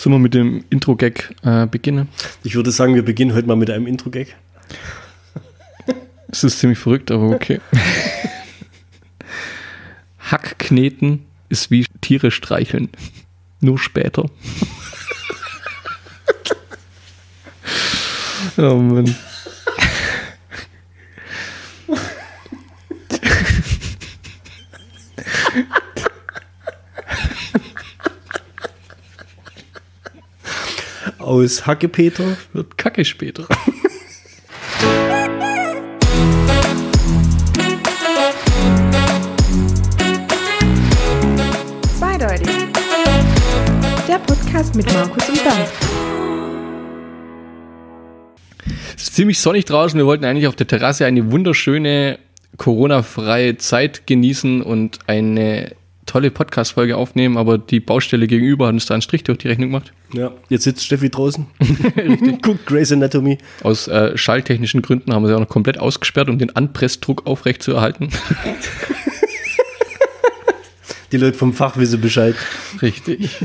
Sollen wir mit dem Intro-Gag äh, beginnen? Ich würde sagen, wir beginnen heute mal mit einem Intro-Gag. Es ist ziemlich verrückt, aber okay. Hackkneten ist wie Tiere streicheln. Nur später. oh Mann. Aus Hackepeter Wird kacke später. Zweideutig. Der Podcast mit Markus und Bernd. Es ist ziemlich sonnig draußen. Wir wollten eigentlich auf der Terrasse eine wunderschöne Corona-freie Zeit genießen und eine tolle Podcast-Folge aufnehmen, aber die Baustelle gegenüber hat uns da einen Strich durch die Rechnung gemacht. Ja, jetzt sitzt Steffi draußen. Richtig. Guckt Grey's Anatomy. Aus äh, schalltechnischen Gründen haben wir sie auch noch komplett ausgesperrt, um den Anpressdruck aufrechtzuerhalten. Die Leute vom Fach wissen Bescheid. Richtig.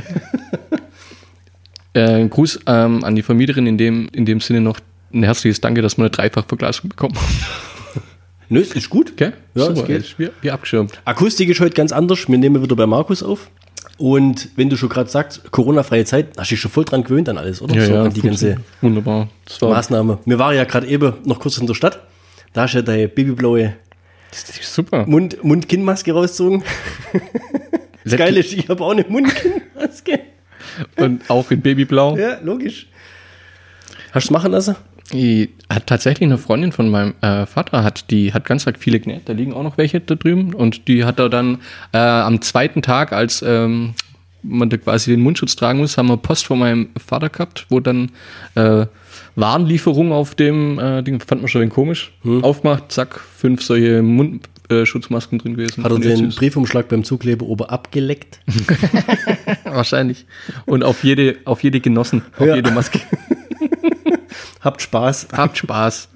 äh, Gruß ähm, an die Vermieterin in dem, in dem Sinne noch ein herzliches Danke, dass wir eine Dreifachverglasung bekommen. Nö, es ist gut. Gell? Ja, Super, es geht. Wie, wie abgeschirmt. Akustik ist heute ganz anders. Wir nehmen wieder bei Markus auf. Und wenn du schon gerade sagst, Corona-freie Zeit, hast du dich schon voll dran gewöhnt an alles, oder? so an die ganze Wunderbar. Das war Maßnahme. Wir waren ja gerade eben noch kurz in der Stadt. Da hast du ja deine babyblaue super. Mund- Mund-Kinn-Maske rausgezogen. Das Geile ist, ich habe auch eine Mund-Kinn-Maske. Und auch in Babyblau. Ja, logisch. Hast du es machen lassen? Die hat tatsächlich eine Freundin von meinem äh, Vater, hat die hat ganz arg viele genäht, da liegen auch noch welche da drüben und die hat er dann äh, am zweiten Tag, als ähm, man da quasi den Mundschutz tragen muss, haben wir Post von meinem Vater gehabt, wo dann äh, Warenlieferung auf dem äh, Ding, fand man schon ein wenig komisch, aufmacht, zack, fünf solche Mundschutzmasken drin gewesen. Hat er jetzt den Briefumschlag beim Zugleber ober abgeleckt? Wahrscheinlich. Und auf jede, auf jede genossen, auf Ja. jede Maske. Habt Spaß. Habt Spaß.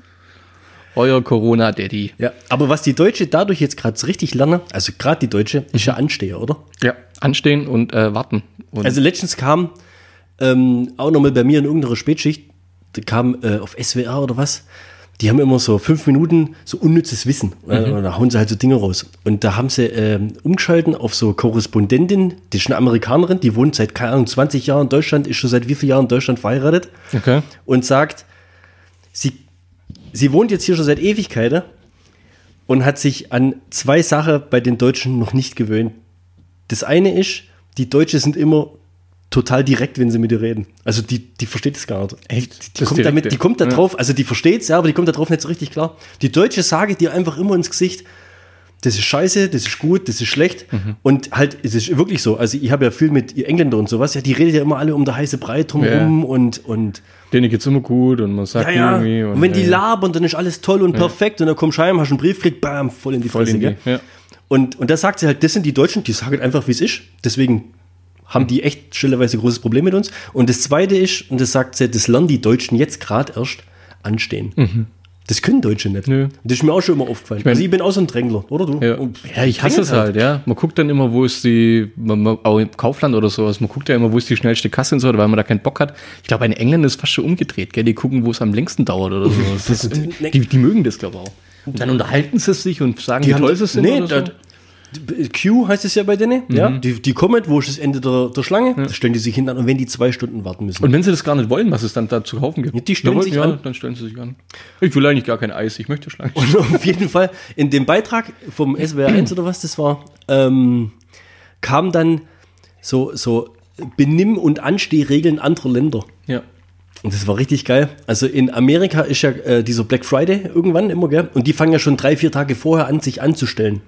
Euer Corona-Daddy. Ja, aber was die Deutsche dadurch jetzt gerade so richtig lernen, also gerade die Deutsche, ist ja Ansteher, oder? Ja. Anstehen und äh, warten. Und Also letztens kam ähm, auch nochmal bei mir in irgendeiner Spätschicht, da kam äh, auf SWR oder was, die haben immer so fünf Minuten so unnützes Wissen. Äh, und da hauen sie halt so Dinge raus. Und da haben sie ähm, umgeschalten auf so Korrespondentin, die ist eine Amerikanerin, die wohnt seit, keine Ahnung, 20 Jahren in Deutschland, ist schon seit wie vielen Jahren in Deutschland verheiratet okay. und sagt, sie, sie wohnt jetzt hier schon seit Ewigkeiten und hat sich an zwei Sachen bei den Deutschen noch nicht gewöhnt. Das eine ist, die Deutschen sind immer total direkt, wenn sie mit ihr reden. Also die, die versteht es gar nicht. Echt? Die, kommt, damit, die kommt da Ja. drauf, also die versteht es, ja, aber die kommt da drauf nicht so richtig klar. Die Deutsche sage dir einfach immer ins Gesicht, das ist scheiße, das ist gut, das ist schlecht. Mhm. Und halt, es ist wirklich so. Also ich habe ja viel mit Engländern und sowas, ja, die redet ja immer alle um der heiße Brei drumherum und, und Denen geht's immer gut und man sagt ja, ja. irgendwie. Und, wenn die ja, labern, dann ist alles toll und perfekt und dann kommst du heim, hast einen Brief gekriegt, bam, voll in die voll Fresse. in die, gell? Und, und da sagt sie halt, das sind die Deutschen, die sagen einfach, wie es ist. Deswegen haben die echt stilleweise großes Problem mit uns. Und das Zweite ist, und das sagt sie, das lernen die Deutschen jetzt gerade erst anstehen. Das können Deutsche nicht. Nö. Das ist mir auch schon immer aufgefallen. mein- also ich bin auch so ein Drängler, oder du? Ja. Ja, ich hasse es halt, ja. Man guckt dann immer, wo ist die, man, man, auch im Kaufland oder sowas, man guckt ja immer, wo ist die schnellste Kasse und so, weil man da keinen Bock hat. Ich glaube, in England ist es fast schon umgedreht, gell? Die gucken, wo es am längsten dauert oder so. Das ist, die, die mögen das, glaube ich, auch. Und dann unterhalten sie sich und sagen, wie haben- toll sie sind. nee, oder so. Q heißt es ja bei denen, Mhm. ja. Die, die kommen, wo ist das Ende der, der Schlange, da stellen die sich hin und wenn die zwei Stunden warten müssen. Und wenn sie das gar nicht wollen, was es dann da zu kaufen gibt. Ja, die stellen Jawohl, sich ja, an. dann stellen sie sich an. Ich will eigentlich gar kein Eis, ich möchte Schlange. Und auf jeden Fall in dem Beitrag vom SWR 1 oder was das war, ähm, kam dann so, so Benimm- und Anstehregeln anderer Länder. Ja. Und das war richtig geil. Also in Amerika ist ja äh, dieser Black Friday irgendwann immer, gell? Und die fangen ja schon drei, vier Tage vorher an, sich anzustellen.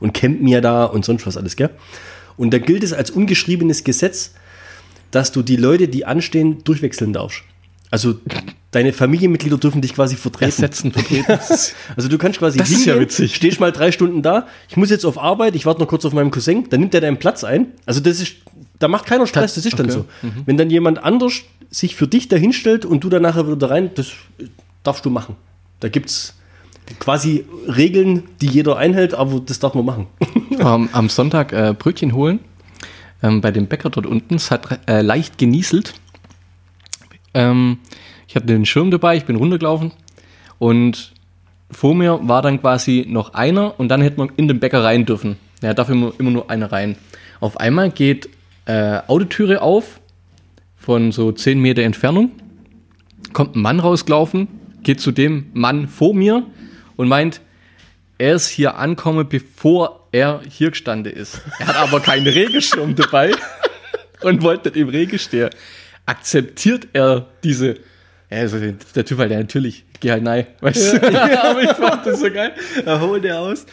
Und campen ja da und sonst was alles, gell? Und da gilt es als ungeschriebenes Gesetz, dass du die Leute, die anstehen, durchwechseln darfst. Also deine Familienmitglieder dürfen dich quasi vertreten. Ersetzen, vertreten. Also du kannst quasi Das ist ja witzig. stehst mal drei Stunden da, ich muss jetzt auf Arbeit, ich warte noch kurz auf meinen Cousin, dann nimmt er deinen Platz ein. Also das ist, da macht keiner Stress, das ist dann Okay. so. Wenn dann jemand anders sich für dich dahinstellt und du dann nachher wieder da rein, das darfst du machen. Da gibt's quasi Regeln, die jeder einhält, aber das darf man machen. am, am Sonntag äh, Brötchen holen ähm, bei dem Bäcker dort unten. Es hat äh, leicht genieselt. Ähm, ich hatte den Schirm dabei, ich bin runtergelaufen und vor mir war dann quasi noch einer und dann hätte man in den Bäcker rein dürfen. Ja, darf immer, immer nur einer rein. Auf einmal geht äh, Autotüre auf von so 10 Meter Entfernung, kommt ein Mann rausgelaufen, geht zu dem Mann vor mir und meint, er ist hier ankommen, bevor er hier gestanden ist. Er hat aber keinen Regenschirm dabei und wollte im Regen stehen. Akzeptiert er diese, ja, also der Typ halt, ja, natürlich, geh halt nein, weißt du? aber ich fand das so geil. Er holt er aus.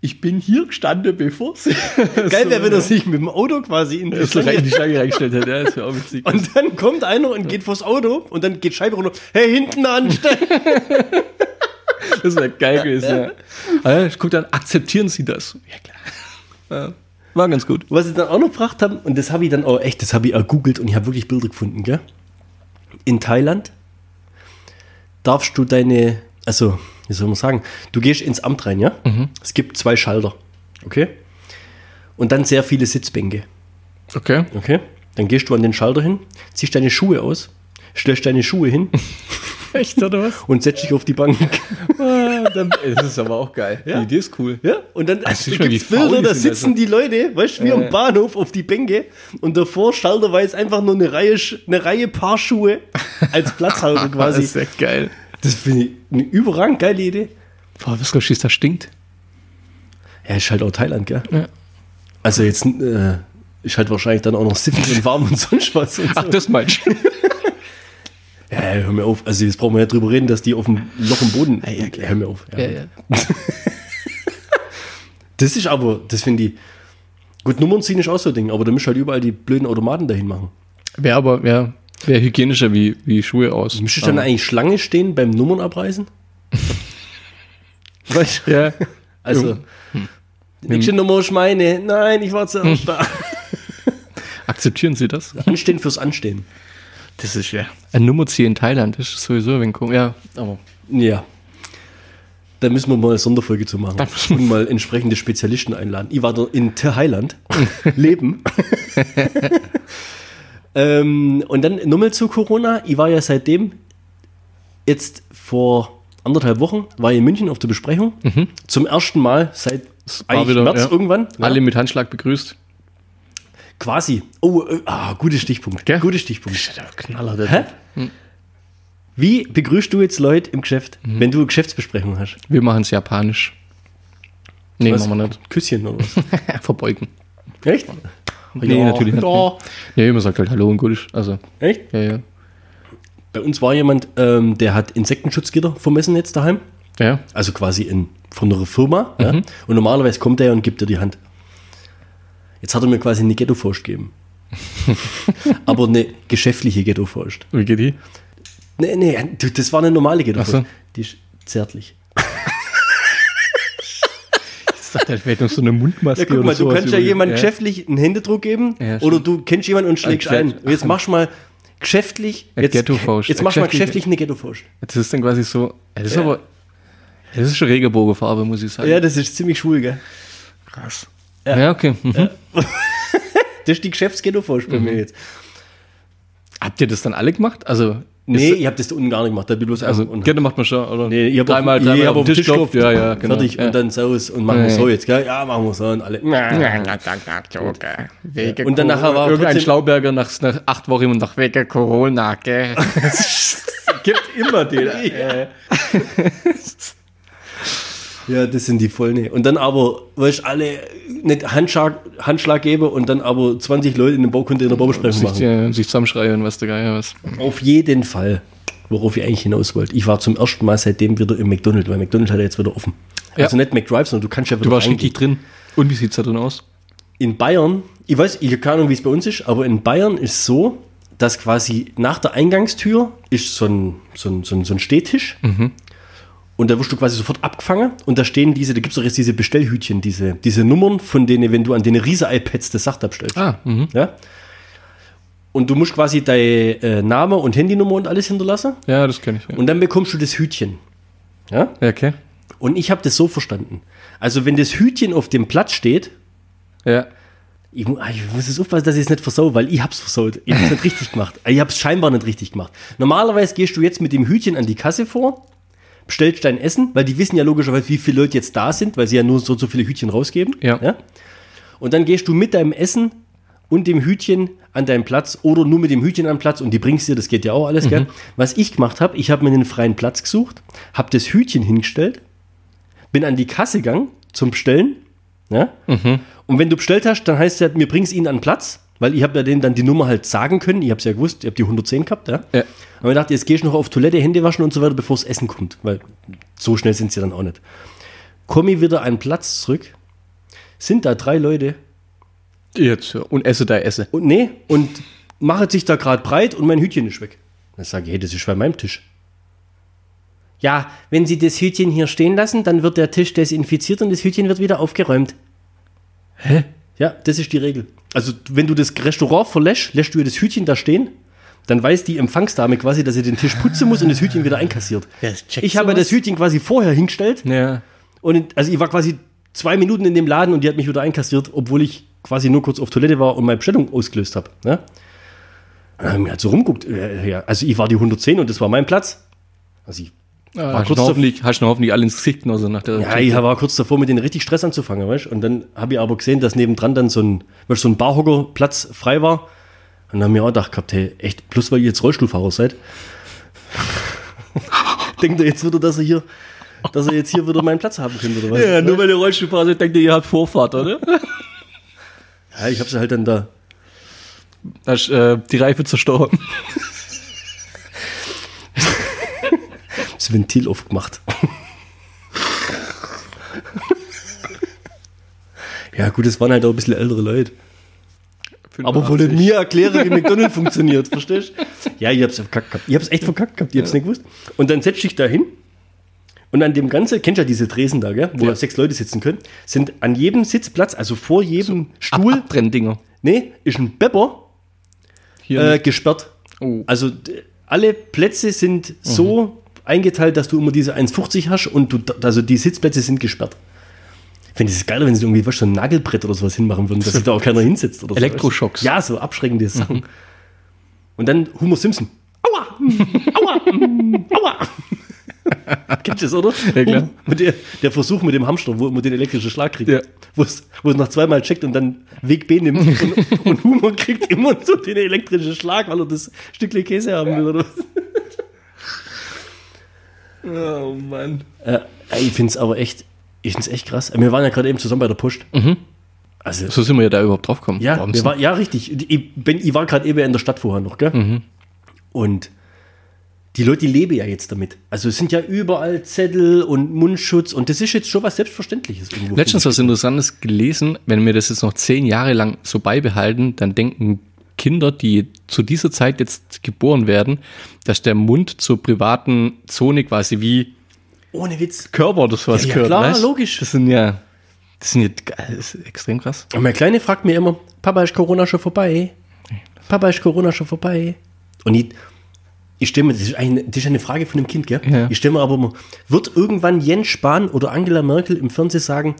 Ich bin hier gestanden, bevor sie. Geil wäre, wenn er sich mit dem Auto quasi in die Schlange in die Schlange reingestellt hat. Ja, das wäre auch witzig. Und dann kommt einer und geht vors Auto und dann geht Scheibe runter. Hey, hinten anstellen. Das wäre geil gewesen. Ja. Ich guck dann, akzeptieren Sie das? Ja, klar. Ja, war ganz gut. Was sie dann auch noch gebracht haben, und das habe ich dann auch echt, das habe ich ergoogelt und ich habe wirklich Bilder gefunden, gell? In Thailand darfst du deine, also, wie soll man sagen, du gehst ins Amt rein, ja? Es gibt zwei Schalter, okay? Und dann sehr viele Sitzbänke, Okay. okay? Dann gehst du an den Schalter hin, ziehst deine Schuhe aus, stellst deine Schuhe hin Echt, oder was? und setzt dich auf die Bank. das ist aber auch geil. Ja. Die Idee ist cool. Ja, und dann Also, gibt wie es Bilder, da sitzen die Leute, weißt du, wie am Bahnhof auf die Bänke und davor schalterweise einfach nur eine Reihe, eine Reihe Paar Schuhe als Platzhalter Das quasi. ist echt geil. Das finde ich eine überragend geile Idee. Boah, was glaubst du, das stinkt? Ja, ist halt auch Thailand, gell? Ja. Also jetzt äh, ist halt wahrscheinlich dann auch noch siffig und warm und sonst was. Und so. Ach, das meinst du? Ja, ja, hör mir auf. Also jetzt brauchen wir ja drüber reden, dass die auf dem Loch im Boden. Ja, ja, hör mir auf. Ja. ja, ja. Das ist aber, das finde ich. Gut, Nummern ziehen ist auch so ein Ding, aber da müsst halt überall die blöden Automaten dahin machen. Wäre aber wär, wär hygienischer wie, wie Schuhe aus. Müsstest du dann eigentlich Schlange stehen beim Nummern abreißen? weißt du? Ja. Also, die nächste Nummer ist meine. Nein, ich war zuerst da. Akzeptieren Sie das? Anstehen fürs Anstehen. Das ist ja. Ein Nummerzieh in Thailand, das ist sowieso ein wenig komisch. Ja, aber. Ja. Da müssen wir mal eine Sonderfolge zu machen. Da müssen Und mal entsprechende Spezialisten einladen. Ich war da in Thailand leben. ähm, und dann nochmal zu Corona. Ich war ja seitdem jetzt vor anderthalb Wochen war ich in München auf der Besprechung. Zum ersten Mal seit eigentlich wieder, März ja. irgendwann. Ja. Alle mit Handschlag begrüßt. Quasi. Oh, äh, ah, guter Stichpunkt. Gell? Guter Stichpunkt. der Knaller, der Hä? Wie begrüßt du jetzt Leute im Geschäft, wenn du eine Geschäftsbesprechung hast? Wir machen es japanisch. Nee, Was? machen wir nicht. Küsschen oder was? Verbeugen. Echt? Nee, natürlich nicht. Ja. Nee, man sagt halt Hallo und gut ist. Also, Echt? ja, ja. Bei uns war jemand, ähm, der hat Insektenschutzgitter vermessen jetzt daheim. Ja, Also quasi in, von einer Firma. Ja? Und normalerweise kommt er und gibt dir die Hand. Jetzt hat er mir quasi eine Ghetto-Faust gegeben. Aber eine geschäftliche Ghetto-Faust. wie geht die? Nee, nee, das war eine normale Ghetto-Faust. Ach so. Die ist zärtlich. Das halt vielleicht noch so eine Mundmaske Ja, guck oder mal, du kannst ja jemandem geschäftlich einen Händedruck geben Ja, oder du kennst jemanden und schlägst Ein ein. Ghetto- Und jetzt machst du mal geschäftlich. Jetzt, Ghetto-Faust. jetzt Ein machst du mal geschäftlich- eine Ghetto-Faust. Das ist dann quasi so. Das ist aber. Das ist schon Regenbogenfarbe, muss ich sagen. Ja, das ist ziemlich schwul, gell? krass. Ja, okay. Mhm. Das ist die Geschäftsghetto-Faust bei Mhm. mir jetzt. Habt ihr das dann alle gemacht? Also, Nee, ich habe das da unten gar nicht gemacht. Da bin ich bloß also. Ghetto macht man schon, oder? Nee, ich hab dreimal, dreimal ich auf hab den Tisch klopft. Ja, ja, genau. Fertig ja. und dann Saus und machen wir Ja. so jetzt, gell? Ja, machen wir so und alle. Wege Und dann nachher war Irgendein Schlauberger nach, nach acht Wochen immer noch wegen Corona, gell? Gibt immer den. Ja, das sind die Vollne. Und dann aber, weißt du, alle nicht Handschlag, Handschlag geben und dann aber 20 Leute in den Baucontainer Baubesprechung sich, machen. ja, sich zusammenschreien, was der Geier was. Auf jeden Fall, worauf ich eigentlich hinaus wollte. Ich war zum ersten Mal seitdem wieder im McDonald's, weil McDonald's hat ja jetzt wieder offen. Ja. Also nicht McDrive, sondern du kannst ja wieder Du warst reingehen. richtig drin. Und wie sieht's da drin aus? in Bayern, ich weiß, ich habe keine Ahnung, wie es bei uns ist, aber in Bayern ist so, dass quasi nach der Eingangstür ist so ein, so ein, so ein, so ein Stehtisch und da wirst du quasi sofort abgefangen und da stehen diese, da gibt es doch jetzt diese Bestellhütchen, diese, diese Nummern, von denen, wenn du an den Riese-iPads das Sacht abstellst. Ah, mhm. Ja? Und du musst quasi dein äh, Name und Handynummer und alles hinterlassen Ja, das kenne ich. Ja. und dann bekommst du das Hütchen. Ja? ja, okay. Und ich habe das so verstanden. Also wenn das Hütchen auf dem Platz steht, Ja. Ich, ah, ich muss jetzt aufpassen, dass ich es nicht versau, weil ich hab's versaut. Ich hab's nicht richtig gemacht. Ich hab's scheinbar nicht richtig gemacht. Normalerweise gehst du jetzt mit dem Hütchen an die Kasse vor, bestellst dein Essen, weil die wissen ja logischerweise, wie viele Leute jetzt da sind, weil sie ja nur so, so viele Hütchen rausgeben. Ja. Und dann gehst du mit deinem Essen und dem Hütchen an deinen Platz oder nur mit dem Hütchen an den Platz und die bringst dir, das geht ja auch alles, gell? Was ich gemacht habe, ich habe mir einen freien Platz gesucht, habe das Hütchen hingestellt, bin an die Kasse gegangen zum Bestellen, ja? Und wenn du bestellt hast, dann heißt es ja, mir bringst ihn an den Platz, weil ich habe ja denen dann die Nummer halt sagen können, ich habe es ja gewusst, ich habe die 110 gehabt, ja? Ja. Und ich dachte, jetzt gehst du noch auf Toilette, Hände waschen und so weiter, bevor das Essen kommt, weil so schnell sind sie dann auch nicht. Komme ich wieder an den Platz zurück, sind da drei Leute, Jetzt, ja. Und esse da esse. und nee, und macht sich da gerade breit und mein Hütchen ist weg. Dann sage ich, hey, das ist bei meinem Tisch. Ja, wenn Sie das Hütchen hier stehen lassen, dann wird der Tisch desinfiziert und das Hütchen wird wieder aufgeräumt. Hä? Ja, das ist die Regel. Also, wenn du das Restaurant verlässt, lässt du ihr das Hütchen da stehen, dann weiß die Empfangsdame quasi, dass sie den Tisch putzen muss und das Hütchen wieder einkassiert. Ja, ich habe sowas. das Hütchen quasi vorher hingestellt Ja. und in, also ich war quasi zwei Minuten in dem Laden und die hat mich wieder einkassiert, obwohl ich quasi nur kurz auf Toilette war und meine Bestellung ausgelöst habe. Ne? Dann habe ich mir halt so rumguckt. äh, Ja, also ich war die 110 und das war mein Platz. Also ich, Ah, War hast, kurz davor- hoffentlich, hast du hoffentlich alle ins Gesicht noch so nach der ja, ich war kurz davor, mit denen richtig Stress anzufangen, weißt Und dann habe ich aber gesehen, dass nebendran dann so ein, weißt, so ein Barhockerplatz frei war. Und dann haben wir auch gedacht gehabt, hey, echt, bloß weil ihr jetzt Rollstuhlfahrer seid. Denkt ihr jetzt wieder, dass ihr hier, dass ihr jetzt hier wieder meinen Platz haben könnt, oder was? Ja, nur weil der Rollstuhlfahrer seid, denkt ihr, ihr habt Vorfahrt, oder? Ja, ich habe sie halt dann da Hast äh, die Reife zerstorben. Das Ventil aufgemacht. ja, gut, es waren halt auch ein bisschen ältere Leute. Aber wollte mir erklären, wie McDonald's funktioniert, verstehst du? Ja, ich hab's verkackt gehabt. Ich hab's echt verkackt gehabt, ich hab's nicht gewusst. Und dann setz dich da hin und an dem Ganzen, kennst du ja diese Tresen da, gell, wo Ja. sechs Leute sitzen können, sind an jedem Sitzplatz, also vor jedem Stuhl, Abbrendinger. nee, ist ein Bepper äh, gesperrt. Oh. Also alle Plätze sind so eingeteilt, dass du immer diese 1,50 hast und du, also die Sitzplätze sind gesperrt. Ich finde es geil, wenn sie irgendwie du, so ein Nagelbrett oder sowas hinmachen würden, dass sich da auch keiner hinsetzt. Oder so. Elektroschocks. Ja, so abschreckende Sachen. Und dann Homer Simpson. Aua! Aua! Aua! Du das, oder? Ja, klar. Und der, der Versuch mit dem Hamster, wo man den elektrischen Schlag kriegt. Ja. Wo es es nach zweimal checkt und dann Weg B nimmt. Und, und Humor kriegt immer so den elektrischen Schlag, weil er das Stückchen Käse haben will. Oder was. Oh Mann. Äh, ich finde es aber echt, ich finde es echt krass. Wir waren ja gerade eben zusammen bei der Post. Also, So sind wir ja da überhaupt drauf gekommen. ja, war, ja, richtig. Ich, bin, ich war gerade eben in der Stadt vorher noch, gell? Und die Leute, leben ja jetzt damit. Also es sind ja überall Zettel und Mundschutz und das ist jetzt schon was Selbstverständliches. Letztens was Interessantes gelesen, wenn wir das jetzt noch zehn Jahre lang so beibehalten, dann denken Kinder, die zu dieser Zeit jetzt geboren werden, dass der Mund zur privaten Zone quasi wie Ohne Witz. Körper oder sowas Ja, ja, gehört. klar, weißt? logisch. Das sind ja, das sind ja das ist extrem krass. Und mein Kleine fragt mir immer, Papa, ist Corona schon vorbei? Papa, ist Corona schon vorbei? Und ich, ich stelle mir, das ist, eine, das ist eine Frage von dem Kind, gell? Ja. Ich stelle mir aber immer, wird irgendwann Jens Spahn oder Angela Merkel im Fernsehen sagen,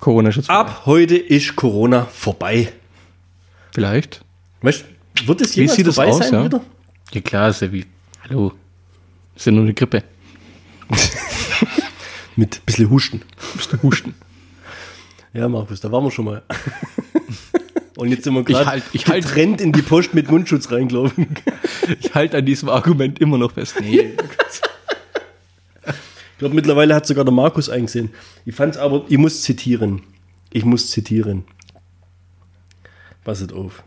Corona-Schutz. ab heute ist Corona vorbei? Vielleicht. Weißt wird es Wie jemals sieht das aus, sein ja? wieder? Ja klar, ist ja wie, hallo, ist ja nur eine Grippe. Mit ein bisschen Husten. Bist du husten. Ja, Markus, da waren wir schon mal. Und jetzt sind wir Ich gerade halt- ich halt- getrennt in die Post mit Mundschutz reingelaufen. Ich halte an diesem Argument immer noch fest. Nee. Ich glaube, mittlerweile hat sogar der Markus eingesehen. Ich fand es aber, ich muss zitieren. Ich muss zitieren. Passet auf.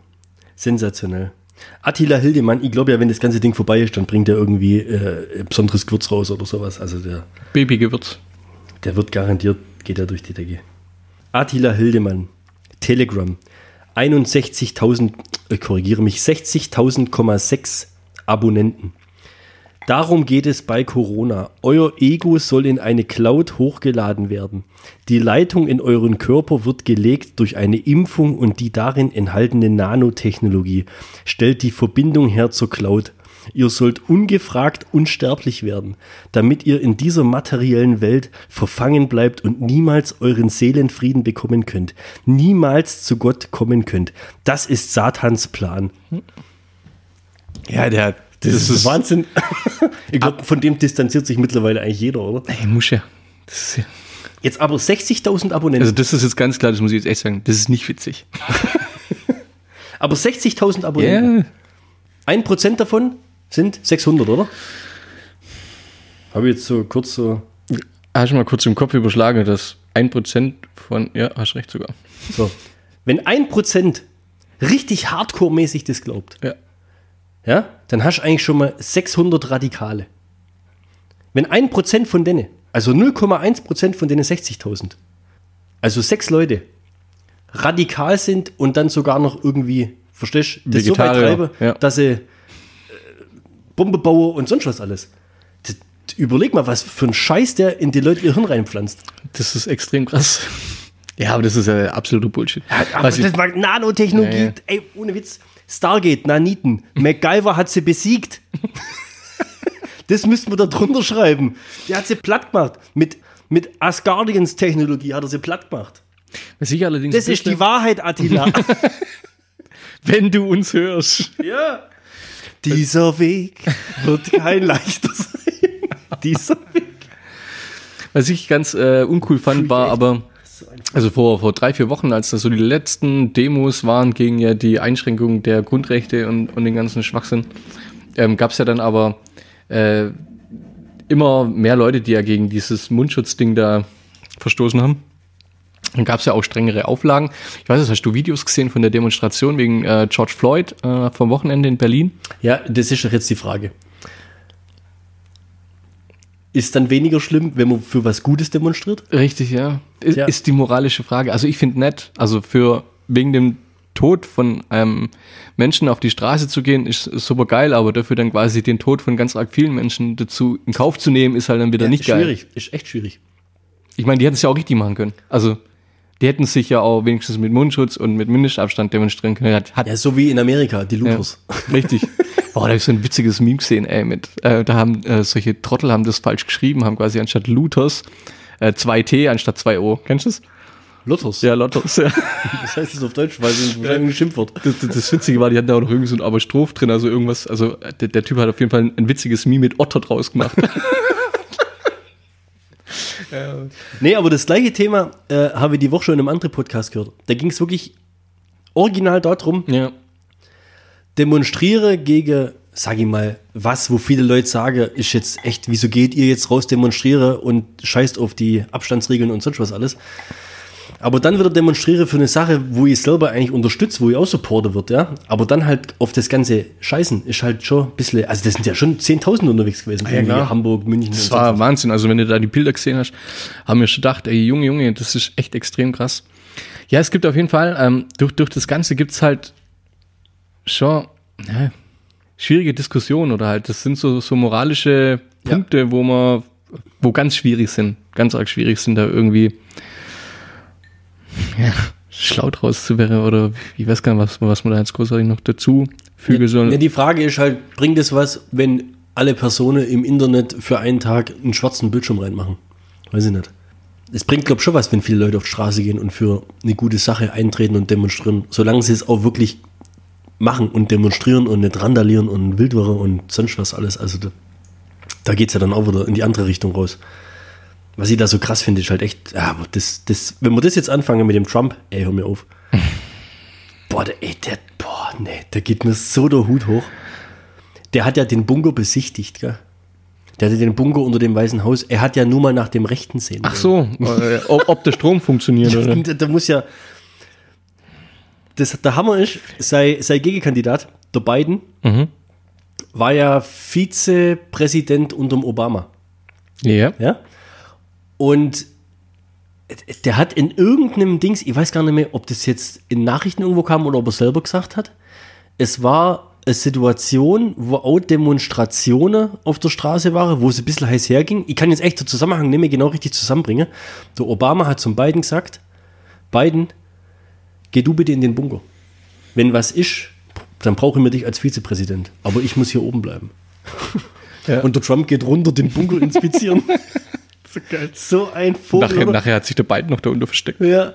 Sensationell. Attila Hildemann, ich glaube ja, wenn das ganze Ding vorbei ist, dann bringt er irgendwie äh, ein besonderes Gewürz raus oder sowas. Also der, Babygewürz. der wird garantiert, geht er durch die Decke. Attila Hildemann, Telegram, 61.000, ich korrigiere mich, 60.000,6 Abonnenten. Darum geht es bei Corona. Euer Ego soll in eine Cloud hochgeladen werden. Die Leitung in euren Körper wird gelegt durch eine Impfung und die darin enthaltene Nanotechnologie stellt die Verbindung her zur Cloud. Ihr sollt ungefragt unsterblich werden, damit ihr in dieser materiellen Welt verfangen bleibt und niemals euren Seelenfrieden bekommen könnt. Niemals zu Gott kommen könnt. Das ist Satans Plan. Ja, der, Das, ist Wahnsinn. ich glaube, von dem distanziert sich mittlerweile eigentlich jeder, oder? Ey, muss ja. Das ist ja. Jetzt aber 60.000 Abonnenten. Also, das ist jetzt ganz klar, das muss ich jetzt echt sagen. Das ist nicht witzig. aber 60.000 Abonnenten. Ein Prozent davon sind 600, oder? Habe ich jetzt so kurz so. Hast du mal kurz im Kopf überschlagen, dass ein Prozent von, ja, hast recht sogar. So. Wenn ein Prozent richtig hardcore-mäßig das glaubt, Ja. Ja, dann hast du eigentlich schon mal 600 Radikale. Wenn ein Prozent von denen, also 0,1 Prozent von denen 60.000, also sechs Leute, radikal sind und dann sogar noch irgendwie, verstehst du, das so weit treiben, ja. dass sie äh, Bombe bauen und sonst was alles. Das, überleg mal, was für ein Scheiß der in die Leute ihr Hirn reinpflanzt. Das ist extrem krass. Ja, aber das ist ja absoluter Bullshit. Aber Was ich- das war Nanotechnologie, Ja, ja. ey, ohne Witz. Stargate, Naniten. MacGyver hat sie besiegt. das müssten wir da drunter schreiben. Der hat sie platt gemacht. Mit, mit Asgardians-Technologie hat er sie platt gemacht. was ich allerdings Das ist die Wahrheit, Attila. wenn du uns hörst. ja. Dieser Weg wird kein leichter sein. Dieser Weg. Was ich ganz äh, uncool fand, war aber, also vor, vor drei, vier Wochen, als das so die letzten Demos waren gegen ja die Einschränkung der Grundrechte und, und den ganzen Schwachsinn, ähm, gab es ja dann aber äh, immer mehr Leute, die ja gegen dieses Mundschutzding da verstoßen haben. Dann gab es ja auch strengere Auflagen. Ich weiß nicht, hast du Videos gesehen von der Demonstration wegen äh, George Floyd äh, vom Wochenende in Berlin? Ja, das ist doch jetzt die Frage. Ist dann weniger schlimm, wenn man für was Gutes demonstriert? Richtig, ja. Ist, Ja. ist die moralische Frage. Also ich finde nett, also für wegen dem Tod von einem Menschen auf die Straße zu gehen, ist, super geil, aber dafür dann quasi den Tod von ganz arg vielen Menschen dazu in Kauf zu nehmen, ist halt dann wieder nicht geil. schwierig. Ist echt schwierig. Ich meine, die hätten es ja auch richtig machen können. Also die hätten sich ja auch wenigstens mit Mundschutz und mit Mindestabstand demonstrieren können. Hat, hat Ja, so wie in Amerika, die ja, Luthers. richtig. Boah, da hab ich so ein witziges Meme gesehen, ey, mit, äh, da haben äh, solche Trottel haben das falsch geschrieben, haben quasi anstatt Luthers äh, 2T anstatt 2O. Kennst du das? Luthers? Ja, Lotters, ja. Das heißt es auf Deutsch, weil es wahrscheinlich ein Schimpfwort. Das, das, das Witzige war, die hatten da auch noch irgendwie so ein Apostroph drin, also irgendwas, also der, der Typ hat auf jeden Fall ein, ein witziges Meme mit Otter draus gemacht. Nee, aber das gleiche Thema äh, habe ich die Woche schon in einem anderen Podcast gehört. Da ging es wirklich original darum, ja. Demonstriere gegen, sag ich mal, was, wo viele Leute sagen, ist jetzt echt, wieso geht ihr jetzt raus, demonstriere und scheißt auf die Abstandsregeln und sonst was alles. Aber dann wieder demonstriere für eine Sache, wo ich selber eigentlich unterstütze, wo ich auch supporte wird, ja. Aber dann halt auf das ganze Scheißen ist halt schon ein bisschen, also das sind ja schon 10.000 unterwegs gewesen. ja, Irgendwie klar. Hamburg, München Das und war was. Wahnsinn. Also, wenn du da die Bilder gesehen hast, haben wir schon gedacht, ey, Junge, Junge, das ist echt extrem krass. Ja, es gibt auf jeden Fall, ähm, durch, durch das Ganze gibt's halt schon ja, schwierige Diskussionen oder halt, das sind so, so moralische Punkte, wo man, wo ganz schwierig sind, ganz arg schwierig sind, da irgendwie ja, schlau draus zu werden oder ich weiß gar nicht, was, was man da jetzt großartig noch dazu fügen soll. Ja, die Frage ist halt, bringt es was, wenn alle Personen im Internet für einen Tag einen schwarzen Bildschirm reinmachen? Weiß ich nicht. Es bringt, glaube ich, schon was, wenn viele Leute auf die Straße gehen und für eine gute Sache eintreten und demonstrieren, solange sie es auch wirklich machen und demonstrieren und nicht randalieren und Wildwirre und sonst was alles. Also da, da geht es ja dann auch wieder in die andere Richtung raus. Was ich da so krass finde, ist halt echt, ja, das, das, wenn wir das jetzt anfangen mit dem Trump, ey, hör mir auf. boah, der, ey, der, boah, nee, der geht mir so der Hut hoch. Der hat ja den Bunker besichtigt, gell? Der hatte den Bunker unter dem Weißen Haus. Er hat ja nur mal nach dem Rechten sehen. Ach so, äh, ob, der Strom funktioniert oder? Da, da muss ja. Das, der Hammer ist, sei, sei Gegenkandidat, der Biden, Mhm. war ja Vizepräsident unter Obama. Ja. Ja? Und der hat in irgendeinem Dings, ich weiß gar nicht mehr, ob das jetzt in Nachrichten irgendwo kam oder ob er selber gesagt hat, es war eine Situation, wo auch Demonstrationen auf der Straße waren, wo es ein bisschen heiß herging. Ich kann jetzt echt den Zusammenhang nicht mehr genau richtig zusammenbringen. Der Obama hat zum Biden gesagt, Biden, geh du bitte in den Bunker. Wenn was ist, dann brauchen wir dich als Vizepräsident. Aber ich muss hier oben bleiben. Ja. Und der Trump geht runter, den Bunker inspizieren. So geil. so ein Vogel. Nachher, nachher hat sich der Biden noch da unter versteckt. Ja.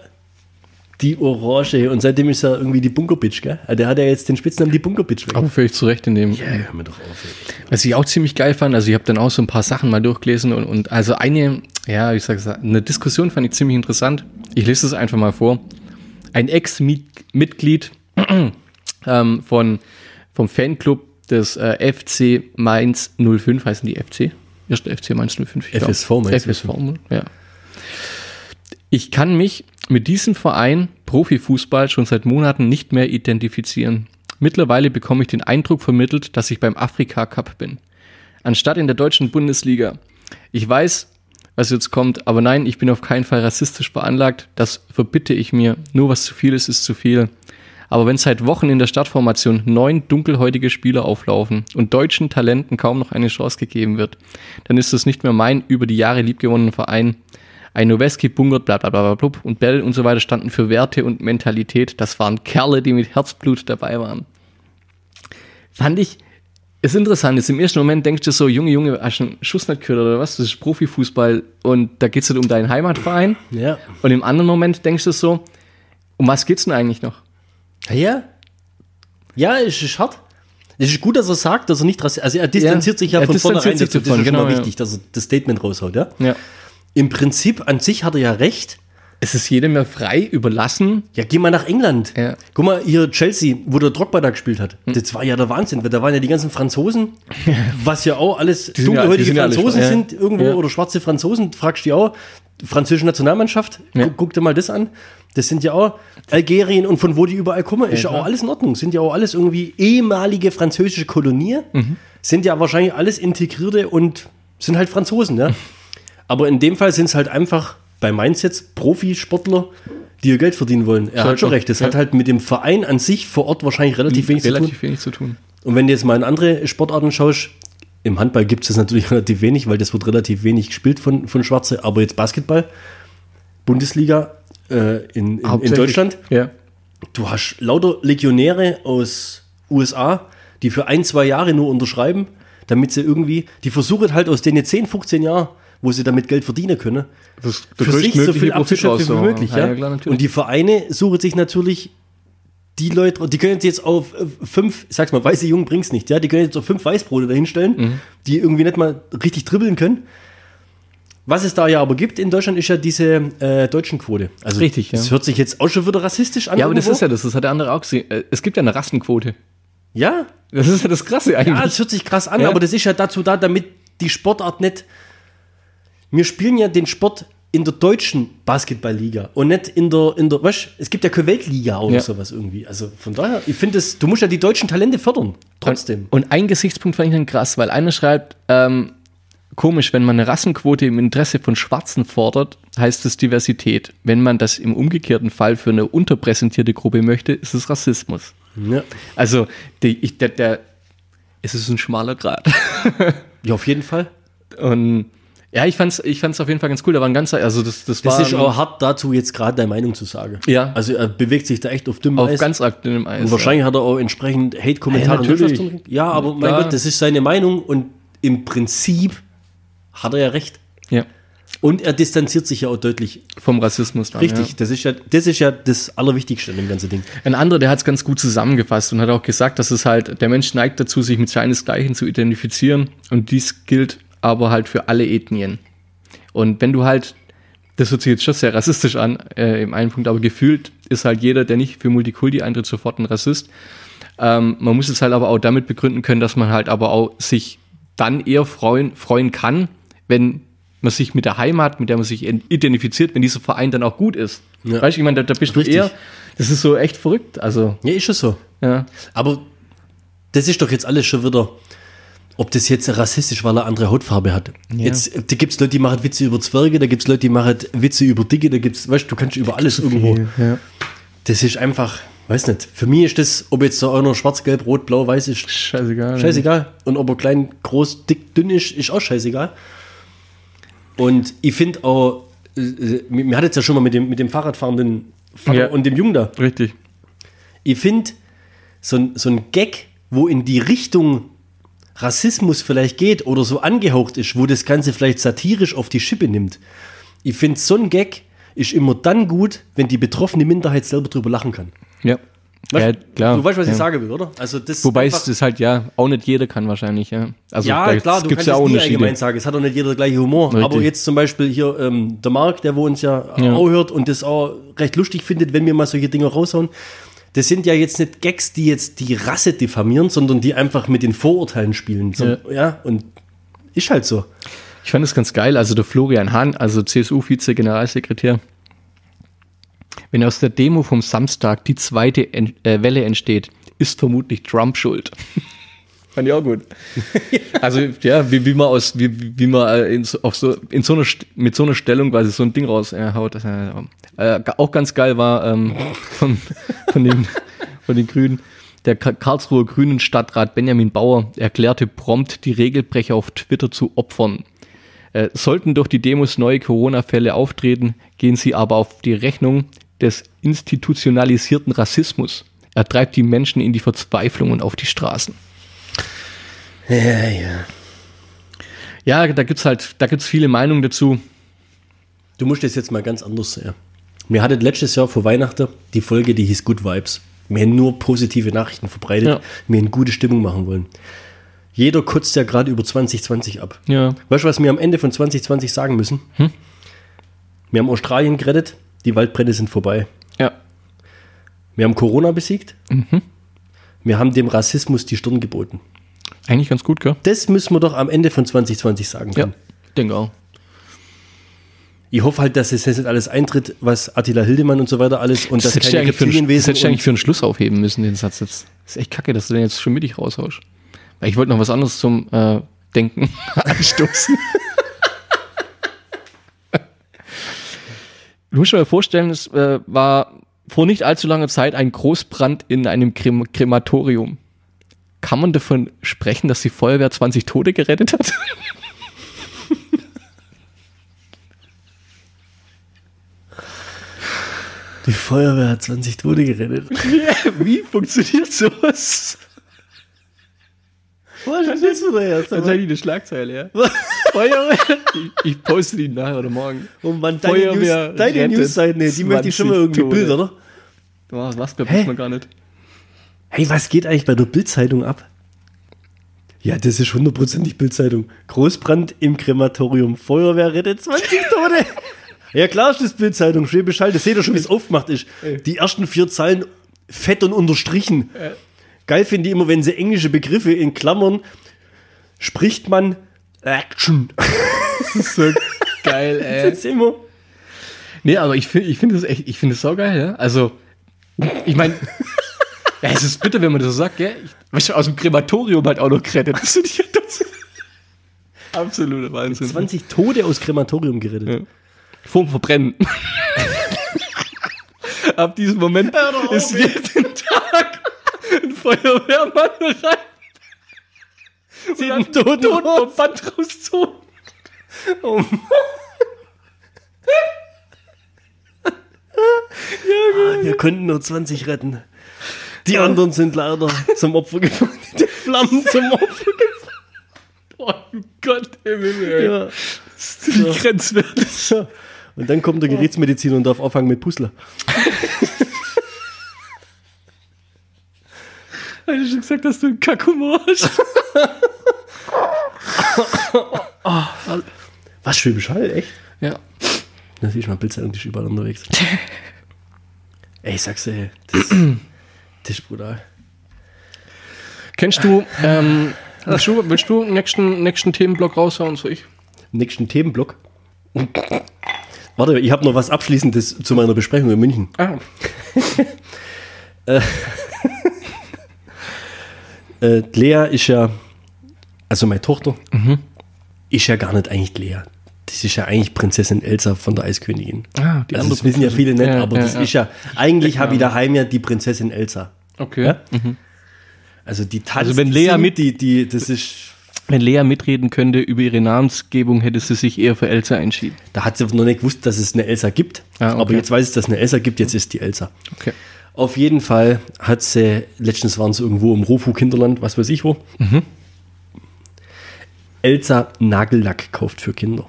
Die Orange. Und seitdem ist er irgendwie die Bunkerbitch, gell? Also Der hat ja jetzt den Spitznamen die Bunkerbitch weg. Aber völlig zu Recht in dem. Ja, hör mir doch auf. ey. Was ich auch ziemlich geil fand, also ich habe dann auch so ein paar Sachen mal durchgelesen und, und also eine, ja, ich sage, eine Diskussion fand ich ziemlich interessant. Ich lese es einfach mal vor. Ein Ex-Mitglied ähm, von, vom Fanclub des äh, FC Mainz 05, heißen die FC? Erste FC Mainz 05. ich glaub. FSV Mainz FSV, ja. Ich kann mich mit diesem Verein Profifußball schon seit Monaten nicht mehr identifizieren. Mittlerweile bekomme ich den Eindruck vermittelt, dass ich beim Afrika Cup bin. Anstatt in der deutschen Bundesliga. Ich weiß, was jetzt kommt, aber nein, ich bin auf keinen Fall rassistisch veranlagt. Das verbitte ich mir. Nur was zu viel ist, ist zu viel. Aber wenn seit Wochen in der Stadtformation neun dunkelhäutige Spieler auflaufen und deutschen Talenten kaum noch eine Chance gegeben wird, dann ist das nicht mehr mein über die Jahre liebgewonnener Verein. Ein Noweski, Bungert, bla bla bla bla und Bell und so weiter standen für Werte und Mentalität. Das waren Kerle, die mit Herzblut dabei waren. Fand ich, ist interessant. Ist Im ersten Moment denkst du so, Junge, Junge, hast du einen Schuss nicht gehört oder was? Das ist Profifußball und da geht es um deinen Heimatverein. Ja. Und im anderen Moment denkst du so, um was geht's denn eigentlich noch? Ja. Ja, es ist hart. Es ist gut, dass er sagt, dass er nicht rassistisch Also er distanziert sich ja er von vornherein. Das, davon, ist schon genau, mal ja. wichtig, dass er das Statement raushaut. Ja? Ja. Im Prinzip an sich hat er ja recht. Es ist jedem mehr frei überlassen. Ja, geh mal nach England. Ja. Guck mal, hier Chelsea, wo der Drogba da gespielt hat. Das war ja der Wahnsinn, weil da waren ja die ganzen Franzosen, was ja auch alles dunkelhäutige ja Franzosen ja. sind irgendwo Ja. oder schwarze Franzosen, fragst du die auch. Französische Nationalmannschaft, guck, guck dir mal das an. Das sind ja auch Algerien und von wo die überall kommen, ist ja auch alles in Ordnung. Sind ja auch alles irgendwie ehemalige französische Kolonien, Mhm. sind ja wahrscheinlich alles integrierte und sind halt Franzosen, ja. Aber in dem Fall sind es halt einfach bei Mainz jetzt Profisportler, die ihr Geld verdienen wollen. Er So hat schon recht. Das ja. hat halt mit dem Verein an sich vor Ort wahrscheinlich relativ wenig zu tun. relativ wenig zu tun. Und wenn du jetzt mal in andere Sportarten schaust, im Handball gibt es das natürlich relativ wenig, weil das wird relativ wenig gespielt von, von Schwarze. Aber jetzt Basketball, Bundesliga äh, in, in, in Deutschland, Ja. du hast lauter Legionäre aus USA, die für ein, zwei Jahre nur unterschreiben, damit sie irgendwie, die versuchen halt aus den 10, 15 Jahren, wo sie damit Geld verdienen können, Das für sich so viel Profit abzuschöpfen wie möglich. Ja? ja, klar, natürlich. Und die Vereine suchen sich natürlich die Leute, die können jetzt auf äh, fünf, ich sag's mal, weiße Jungen bringt's nicht, ja, die können jetzt auf fünf Weißbrote dahinstellen, Mhm. die irgendwie nicht mal richtig dribbeln können. Was es da ja aber gibt in Deutschland, ist ja diese äh, deutschen Quote. Also Richtig, ja. Das hört sich jetzt auch schon wieder rassistisch an. ja, aber das irgendwo. ist ja das, das hat der andere auch gesehen. Äh, Es gibt ja eine Rassenquote. Ja, Das ist ja das Krasse eigentlich. ja, das hört sich krass an, Ja. aber das ist ja dazu da, damit die Sportart nicht. Wir spielen ja den Sport in der deutschen Basketballliga und nicht in der, in der, weißt, es gibt ja keine Weltliga oder Ja. sowas irgendwie. Also von daher, ich finde es, du musst ja die deutschen Talente fördern. Trotzdem. Und ein Gesichtspunkt fand ich dann krass, weil einer schreibt, ähm, komisch, wenn man eine Rassenquote im Interesse von Schwarzen fordert, heißt es Diversität. Wenn man das im umgekehrten Fall für eine unterpräsentierte Gruppe möchte, ist es Rassismus. Ja. Also, die, ich, der, der, es ist ein schmaler Grad. ja, auf jeden Fall. Und ja, ich fand's, ich fand's auf jeden Fall ganz cool. Da war ein ganzer, also das, das, Das war ist auch hart dazu, jetzt gerade deine Meinung zu sagen. Ja. Also er bewegt sich da echt auf dünnem auf Eis. ganz aktuellem Eis. und wahrscheinlich hat er auch entsprechend Hate-Kommentare. Ja, natürlich. ja, aber mein Klar. Gott, das ist seine Meinung und im Prinzip hat er ja recht. Ja. Und er distanziert sich ja auch deutlich Vom Rassismus dann. Richtig, Ja. das, ist ja, das ist ja das Allerwichtigste an dem ganzen Ding. Ein anderer, der hat es ganz gut zusammengefasst und hat auch gesagt, dass es halt, der Mensch neigt dazu, sich mit seinesgleichen zu identifizieren und dies gilt aber halt für alle Ethnien. Und wenn du halt, das hört sich jetzt schon sehr rassistisch an, äh, im einen Punkt, aber gefühlt ist halt jeder, der nicht für Multikulti eintritt, sofort ein Rassist. Ähm, man muss es halt aber auch damit begründen können, dass man halt aber auch sich dann eher freuen, freuen kann, wenn man sich mit der Heimat, mit der man sich identifiziert, wenn dieser Verein dann auch gut ist. Ja. Weißt du, ich meine, da, da bist Richtig. du eher, das ist so echt verrückt. Also, Ja, ist schon so. ja. Aber das ist doch jetzt alles schon wieder, ob das jetzt rassistisch, weil er andere Hautfarbe hat. Jetzt, da gibt es Leute, die machen Witze über Zwerge, da gibt es Leute, die machen Witze über Dicke, da gibt es, weißt du, du kannst über alles irgendwo. Ja. Das ist einfach, weiß nicht, für mich ist das, ob jetzt auch noch schwarz, gelb, rot, blau, weiß ist, Scheißegal. scheißegal. Und ob er klein, groß, dick, dünn ist, ist auch scheißegal. Und ich finde auch, äh, äh, mir hat jetzt ja schon mal mit dem, mit dem Fahrradfahrenden Vater Ja. und dem Jungen da. Richtig. Ich finde, so ein, so ein Gag, wo in die Richtung Rassismus vielleicht geht oder so angehaucht ist, wo das Ganze vielleicht satirisch auf die Schippe nimmt. Ich finde, so ein Gag ist immer dann gut, wenn die betroffene Minderheit selber drüber lachen kann. Ja. Weißt, ja, klar. Du weißt, was ja. ich sagen will, oder? Also das Wobei es das halt ja auch nicht jeder kann wahrscheinlich, ja. Also ja, klar, du kannst ja auch Unterschiede. allgemein sagen. Es hat auch nicht jeder der gleiche Humor. Richtig. Aber jetzt zum Beispiel hier ähm, der Marc, der wo uns ja, Ja. auch hört und das auch recht lustig findet, wenn wir mal solche Dinge raushauen. Das sind ja jetzt nicht Gags, die jetzt die Rasse diffamieren, sondern die einfach mit den Vorurteilen spielen. So, ja. Ja. und ist halt so. Ich fand es ganz geil, also der Florian Hahn, also CSU-Vize-Generalsekretär, wenn aus der Demo vom Samstag die zweite äh, Welle entsteht, ist vermutlich Trump schuld. Fand ich auch gut. Also ja, wie, wie man aus, wie, wie man äh, in so, auf so, in so einer, mit so einer Stellung quasi so ein Ding raushaut. Das, äh, äh, auch ganz geil war ähm, von, von, den, von den Grünen. Der Ka- Karlsruher Grünen Stadtrat Benjamin Bauer erklärte prompt, die Regelbrecher auf Twitter zu opfern. Äh, sollten durch die Demos neue Corona-Fälle auftreten, gehen sie aber auf die Rechnung des institutionalisierten Rassismus. Er treibt die Menschen in die Verzweiflung und auf die Straßen. Ja, ja. Ja, da gibt's halt, da gibt's viele Meinungen dazu. Du musst das jetzt mal ganz anders sehen. Wir hatten letztes Jahr vor Weihnachten die Folge, die hieß Good Vibes. Wir haben nur positive Nachrichten verbreitet. Ja. Wir haben gute Stimmung machen wollen. Jeder kotzt ja gerade über 2020 ab. Ja. Weißt du, was wir am Ende von 2020 sagen müssen? Wir haben Australien gerettet, die Waldbrände sind vorbei. Ja. Wir haben Corona besiegt. Wir haben dem Rassismus die Stirn geboten. Eigentlich ganz gut, gell? Das müssen wir doch am Ende von 2020 sagen Ja. können. Denke auch. Ich hoffe halt, dass es jetzt nicht alles eintritt, was Attila Hildemann und so weiter alles und das, Das keine einen- das Reptilienwesen hättest du eigentlich für einen Schluss aufheben müssen, den Satz jetzt. Das ist echt kacke, dass du den jetzt schon mittig raushaust. Weil ich wollte noch was anderes zum äh, Denken anstoßen. du musst dir mal vorstellen, es äh, war vor nicht allzu langer Zeit ein Großbrand in einem Krem Krematorium. Kann man davon sprechen, dass die Feuerwehr 20 Tote gerettet hat? die Feuerwehr hat 20 Tote gerettet. Wie funktioniert sowas? Was ist das wieder erst? Dann sag ich eine Schlagzeile, ja. Feuerwehr. Ich, ich poste die nachher oder morgen. Oh Mann, deine, Feuerwehr News, deine nee, die möchte ich schon mal 20 irgendwie Tote. Bild, oder? Oh, was, glaub Hä? ich man gar nicht. Hey, was geht eigentlich bei der Bildzeitung ab? Ja, das ist hundertprozentig Bildzeitung. Großbrand im Krematorium. Feuerwehr rettet 20 Tote. ja, klar ist das Bildzeitung. Steht Bescheid. Das seht ihr schon, wie es aufgemacht ist. Die ersten vier Zeilen fett und unterstrichen. Geil finde ich immer, wenn sie englische Begriffe in Klammern spricht man Action. So geil, ey. Das ist immer. Nee, aber ich finde ich finde das echt, ich finde das saugeil, ja. Also, ich meine, ja, es ist bitter, wenn man das so sagt, gell? Ich, weißt du, aus dem Krematorium halt auch noch gerettet. Das finde ich ja das. Absoluter Wahnsinn. 20 Tote aus Krematorium gerettet. Ja. Vorm Verbrennen. Ab diesem Moment doch ist auf, jeden Tag ein Feuerwehrmann rein. Sie und den Toten vom Band rauszogen. Oh Ah, Wir konnten nur 20 retten. Die anderen sind leider zum Opfer gefallen. Die Flammen zum Opfer Oh Gott, Himmel, ey. gefallen. Das ist die Grenzwerte. Ja. Und dann kommt der Gerichtsmediziner und darf auffangen mit Puzzler. Hast du schon gesagt, dass du einen Kackhumor hast? Was, Schwäbisch Hall, echt? Ja. Da siehst du mal Bildzeitung, die ist überall unterwegs. ey, ich sag's dir, ey, das, ist brutal. Kennst du, ähm, willst du, willst du nächsten, nächsten Themenblock raushauen, so ich? Nächsten Themenblock. Warte, ich habe noch was Abschließendes zu meiner Besprechung in München. Ah, Äh, Lea ist ja, also meine Tochter, Mhm. ist ja gar nicht eigentlich Lea. Das ist ja eigentlich Prinzessin Elsa von der Eiskönigin. ah die Also das wissen ja viele nicht, Ja, aber ja, das ja. ist ja, eigentlich habe ich daheim ja die Prinzessin Elsa. Okay. Ja? Also die tanzt, Also wenn Lea mit- die, die, das ist, Wenn Lea mitreden könnte über ihre Namensgebung, hätte sie sich eher für Elsa entschieden. da hat sie noch nicht gewusst, dass es eine Elsa gibt. Ah, okay. Aber jetzt weiß es, dass es eine Elsa gibt, jetzt ist die Elsa. Okay. Auf jeden Fall hat sie, letztens waren sie irgendwo im Rofu-Kinderland, was weiß ich wo. Elsa Nagellack kauft für Kinder.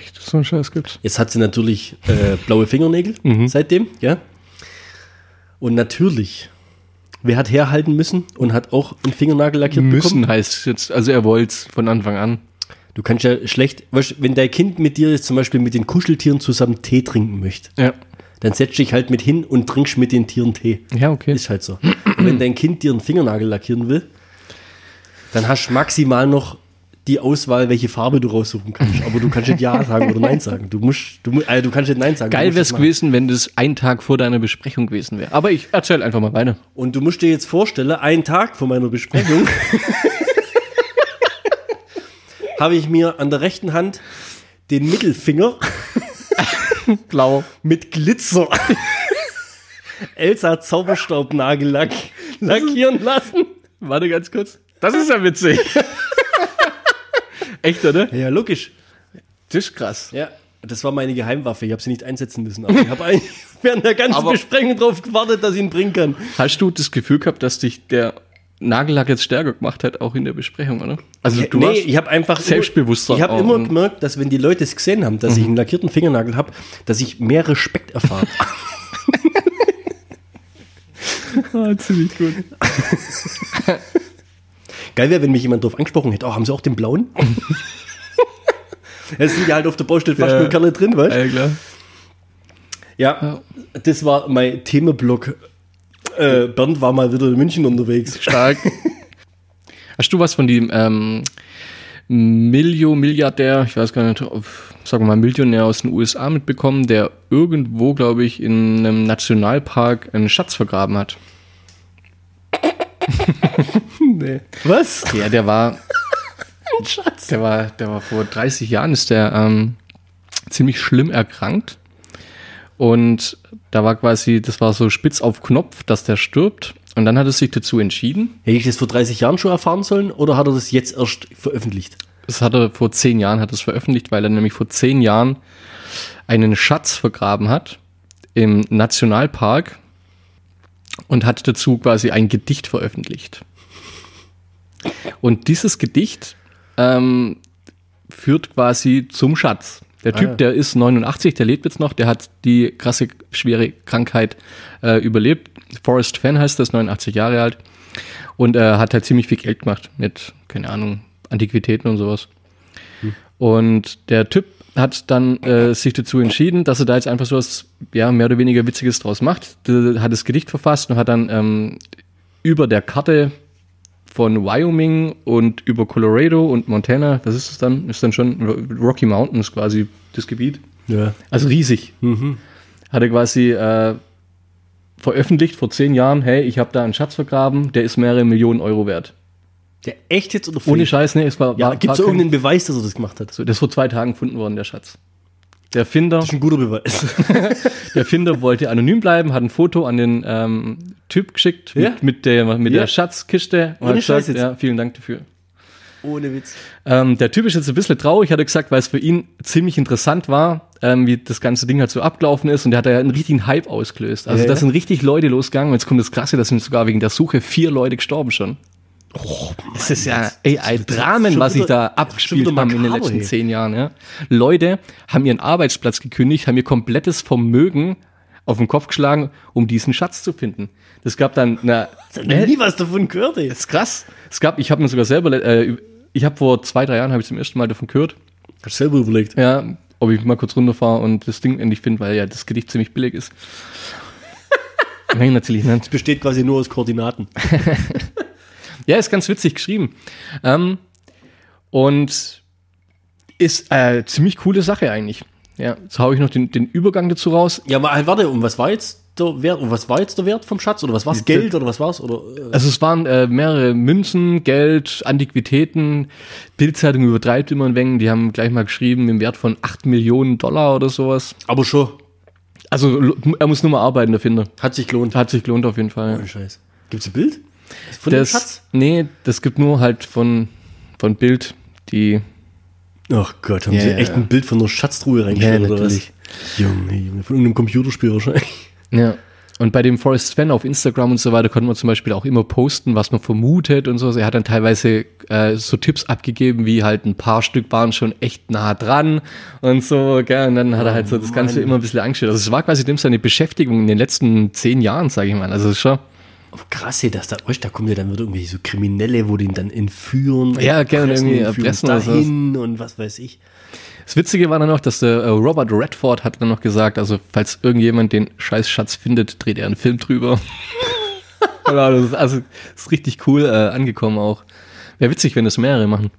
Echt, so ein Scheiß gibt's. Jetzt hat sie natürlich äh, blaue Fingernägel seitdem, ja. Und natürlich, wer hat herhalten müssen und hat auch einen Fingernagel lackiert Müssen heißt jetzt, also er wollte es von Anfang an. Du kannst ja schlecht, weißt, wenn dein Kind mit dir jetzt zum Beispiel mit den Kuscheltieren zusammen Tee trinken möchte, Ja. dann setzt dich halt mit hin und trinkst mit den Tieren Tee. Ja, okay. Ist halt so. Und wenn dein Kind dir einen Fingernagel lackieren will, dann hast du maximal noch die Auswahl, welche Farbe du raussuchen kannst. Aber du kannst nicht Ja sagen oder Nein sagen. Du musst, du, also du kannst nicht Nein sagen. Geil wäre es gewesen, wenn das ein Tag vor deiner Besprechung gewesen wäre. Aber ich erzähl einfach mal weiter. Und du musst dir jetzt vorstellen, einen Tag vor meiner Besprechung habe ich mir an der rechten Hand den Mittelfinger Blau. mit Glitzer Elsa Zauberstaubnagellack lackieren lassen. Warte ganz kurz. Das ist ja witzig. Echt, oder? Ja, logisch. Das ist krass. Ja, das war meine Geheimwaffe. Ich habe sie nicht einsetzen müssen. Aber ich habe eigentlich während der ganzen Aber- Besprechung drauf gewartet, dass ich ihn bringen kann. Hast du das Gefühl gehabt, dass dich der Nagellack jetzt stärker gemacht hat, auch in der Besprechung, oder? Also du nee, warst ich habe einfach selbstbewusster Ich habe immer und- gemerkt, dass wenn die Leute es gesehen haben, dass ich einen lackierten Fingernagel habe, dass ich mehr Respekt erfahre. ah, ziemlich gut. Geil wäre, wenn mich jemand darauf angesprochen hätte. Oh, haben Sie auch den blauen? Es sind ja halt auf der Baustelle fast Ja. nur Kerle drin, weißt du? Ja, klar. Ja, das war mein Themenblock. Äh, Bernd war mal wieder in München unterwegs. Stark. Hast du was von dem ähm, Milio, Milliardär, ich weiß gar nicht, sagen wir mal Millionär aus den USA mitbekommen, der irgendwo, glaube ich, in einem Nationalpark einen Schatz vergraben hat? Nee. Was? Ja, der war, Schatz. der war, der war vor 30 Jahren ist der ähm, ziemlich schlimm erkrankt. Und da war quasi, das war so spitz auf Knopf, dass der stirbt. Und dann hat er sich dazu entschieden, Hätte ich das vor 30 Jahren schon erfahren sollen oder hat er das jetzt erst veröffentlicht? Das hat er vor zehn Jahren hat es veröffentlicht, weil er nämlich vor zehn Jahren einen Schatz vergraben hat im Nationalpark und hat dazu quasi ein Gedicht veröffentlicht. Und dieses Gedicht ähm, führt quasi zum Schatz. Der Typ, ja. der ist 89, der lebt jetzt noch, der hat die krasse, schwere Krankheit äh, überlebt. Forrest Fenn heißt das, 89 Jahre alt. Und er hat halt ziemlich viel Geld gemacht mit, keine Ahnung, Antiquitäten und sowas. Und der Typ hat dann äh, sich dazu entschieden, dass er da jetzt einfach so was, ja, mehr oder weniger Witziges draus macht. Der hat das Gedicht verfasst und hat dann ähm, über der Karte von Wyoming und über Colorado und Montana, das ist es dann, ist dann schon Ro- Rocky Mountains quasi das Gebiet. Ja. Also riesig. Hat er quasi äh, veröffentlicht vor zehn Jahren, hey, ich habe da einen Schatz vergraben, der ist mehrere Millionen Euro wert. Der echt jetzt oder Ohne fake? Scheiß, ne, es war, Ja, gibt es irgendeinen Beweis, dass er das gemacht hat? so, das ist vor zwei Tagen gefunden worden, der Schatz. Der Finder, Das ist ein guter Beweis. der Finder wollte anonym bleiben, hat ein Foto an den ähm, Typ geschickt Ja? mit, mit, der, mit Ja? der Schatzkiste und Ohne hat Scheiß gesagt, jetzt? ja, vielen Dank dafür. Ohne Witz. Ähm, der Typ ist jetzt ein bisschen traurig, hat er gesagt, weil es für ihn ziemlich interessant war, ähm, wie das ganze Ding halt so abgelaufen ist und der hat ja einen richtigen Hype ausgelöst. Also Ja, da sind richtig Leute losgegangen und jetzt kommt das Krasse, da sind sogar wegen der Suche vier Leute gestorben schon. Oh, Das ist ja ey, ein das Dramen, was sich da das abgespielt haben in den letzten ey. zehn Jahren. Ja. Leute haben ihren Arbeitsplatz gekündigt, haben ihr komplettes Vermögen auf den Kopf geschlagen, um diesen Schatz zu finden. Das gab dann, na, Ich hab noch nie was davon gehört, ey. das ist krass. Es gab, ich habe mir sogar selber, äh, ich habe vor zwei, drei Jahren habe ich zum ersten Mal davon gehört, Hast selber überlegt. ja, ob ich mal kurz runterfahre und das Ding endlich finde, weil ja das Gedicht ziemlich billig ist. Nein, natürlich nicht. Besteht quasi nur aus Koordinaten. Ja, ist ganz witzig geschrieben. Ähm, und ist äh, ziemlich coole Sache eigentlich. Ja, jetzt hau ich noch den, den Übergang dazu raus. Ja, aber halt, warte, und was war jetzt der Wert? Und was war jetzt der Wert vom Schatz? Oder was war's? Geld oder was war's? Oder, äh, Also es waren äh, mehrere Münzen, Geld, Antiquitäten. Bildzeitung übertreibt immer ein wenig. Die haben gleich mal geschrieben im Wert von 8 Millionen Dollar oder sowas. aber schon. Also er muss nur mal arbeiten, der Finder. Hat sich gelohnt. Hat sich gelohnt auf jeden Fall. Ohne Scheiß. Gibt's ein Bild? Von dem Das, Schatz? nee, das gibt nur halt von, von Bild die Ach Gott, haben Ja, sie ja, echt ja. ein Bild von einer Schatztruhe reingestellt Ja, oder was? natürlich. Junge, Junge, von irgendeinem Computerspiel wahrscheinlich. Ja. und bei dem Forrest Sven auf Instagram und so weiter konnte man zum Beispiel auch immer posten, was man vermutet und so. Er hat dann teilweise äh, so Tipps abgegeben, wie halt ein paar Stück waren schon echt nah dran und so, gell? Und dann hat er halt so das Ganze Mann. immer ein bisschen angestellt. Also es war quasi dem seine Beschäftigung in den letzten zehn Jahren, sage ich mal. Also es ist schon. Krass, dass da, weißt, da kommen ja dann wieder irgendwie so Kriminelle, wo den dann entführen. Ja, gerne erpressen, irgendwie erpressen oder dahin und was weiß ich. Das Witzige war dann noch, dass der äh, Robert Redford hat dann noch gesagt, also falls irgendjemand den Scheißschatz findet, dreht er einen Film drüber. ja, das ist, also das ist richtig cool äh, angekommen auch. Wäre witzig, wenn das mehrere machen.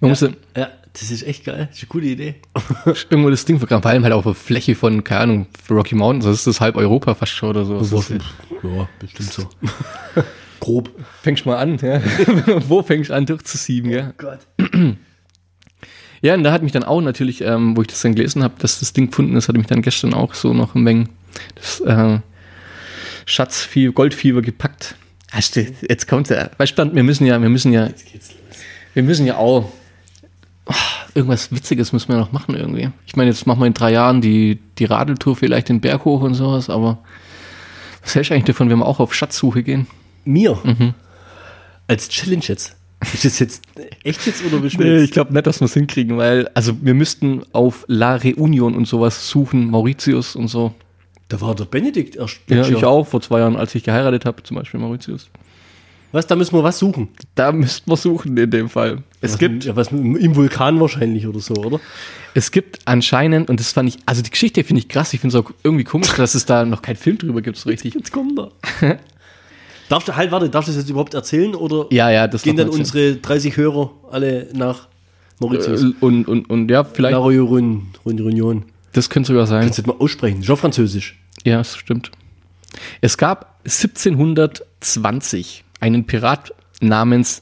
Man muss ja. Das ist echt geil. Das ist eine coole Idee. irgendwo das Ding vergraben, vor allem halt auf der Fläche von, keine Ahnung, Rocky Mountains, das ist das halb Europa fast schon oder so. Das ist, Ja, bestimmt so. Grob. fängst mal an, ja. Wo fängst du an durchzusieben, ja? Gott. Ja, und da hat mich dann auch natürlich, ähm, wo ich das dann gelesen habe, dass das Ding gefunden ist, hatte mich dann gestern auch so noch ein wenig das äh, Schatzfieber, Goldfieber gepackt. Hast du, jetzt kommt der, weißt du, wir müssen ja, wir müssen ja, wir müssen ja auch ah, irgendwas Witziges müssen wir noch machen irgendwie. Ich meine, jetzt machen wir in drei Jahren die, die Radeltour vielleicht den Berg hoch und sowas, aber was hältst du eigentlich davon, wenn wir auch auf Schatzsuche gehen? Mir? Mhm. Als Challenge jetzt. Ist das jetzt echt jetzt oder du Nee, ich glaube nicht, dass wir es hinkriegen, weil, also wir müssten auf La Reunion und sowas suchen, Mauritius und so. Da war der Benedikt erst. Ja, ich auch, vor zwei Jahren, als ich geheiratet habe, zum Beispiel Mauritius. Was, da müssen wir was suchen. Da müssten wir suchen in dem Fall. Es was, gibt, Ja, was im Vulkan wahrscheinlich oder so, oder? es gibt anscheinend, und das fand ich, also die Geschichte finde ich krass, ich finde es auch irgendwie komisch, dass es da noch keinen Film drüber gibt, so richtig. Jetzt kommt er. darfst du, halt, warte, darfst du das jetzt überhaupt erzählen oder Ja, ja, das gehen dann man unsere 30 Hörer alle nach Mauritius? Äh, Und, und, und ja, vielleicht, La Réunion. Réunion. das könnte sogar sein. Kannst du das mal aussprechen? Schon französisch. Ja, das stimmt. Es gab 1720 einen Pirat namens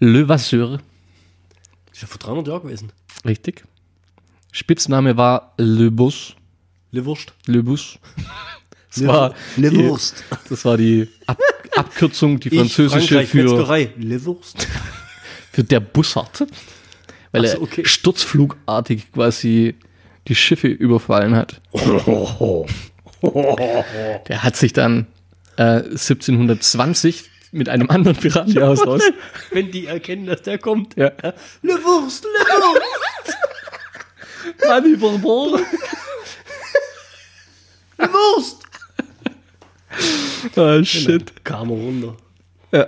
Le Vasseur. Ist ja vor 300 Jahren gewesen. Richtig. Spitzname war Le Bus. Le Wurst. Le Bus. Das Le, war, Le die, Wurst. das war die Ab Abkürzung, die Ich, französische Frankreich, für, Metzgerei. Le Wurst. für der Bussard. Weil so, er okay. sturzflugartig quasi die Schiffe überfallen hat. Der hat sich dann äh, 1720 mit einem anderen Piraten hier aus raus. Wenn die erkennen, dass der kommt. Ja. Le Wurst, Le Wurst. Manni Bourbon. Le Wurst. Ah, shit. Kam er runter. Ja.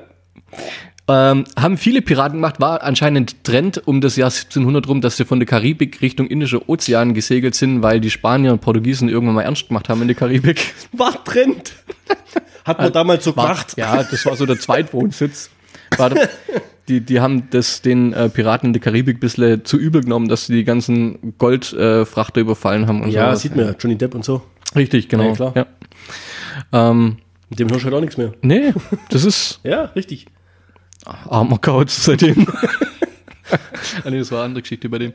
Ähm, haben viele Piraten gemacht, war anscheinend Trend um das Jahr 1700 rum, dass sie von der Karibik Richtung Indischer Ozean gesegelt sind, weil die Spanier und Portugiesen irgendwann mal ernst gemacht haben in der Karibik. War Trend. Hat man damals so War, gemacht. ja, das war so der Zweitwohnsitz. War der, die, die haben das den äh, Piraten in der Karibik ein bisschen zu übel genommen, dass sie die ganzen Goldfrachter äh, überfallen haben und Ja, sowas. sieht man ja. Johnny Depp und so. Richtig, genau. Ja, klar. Ja. Ähm, Mit dem hörst du halt auch nichts mehr. nee, das ist Ja, richtig. armer Couch seitdem. ah, nee, das war eine andere Geschichte bei dem.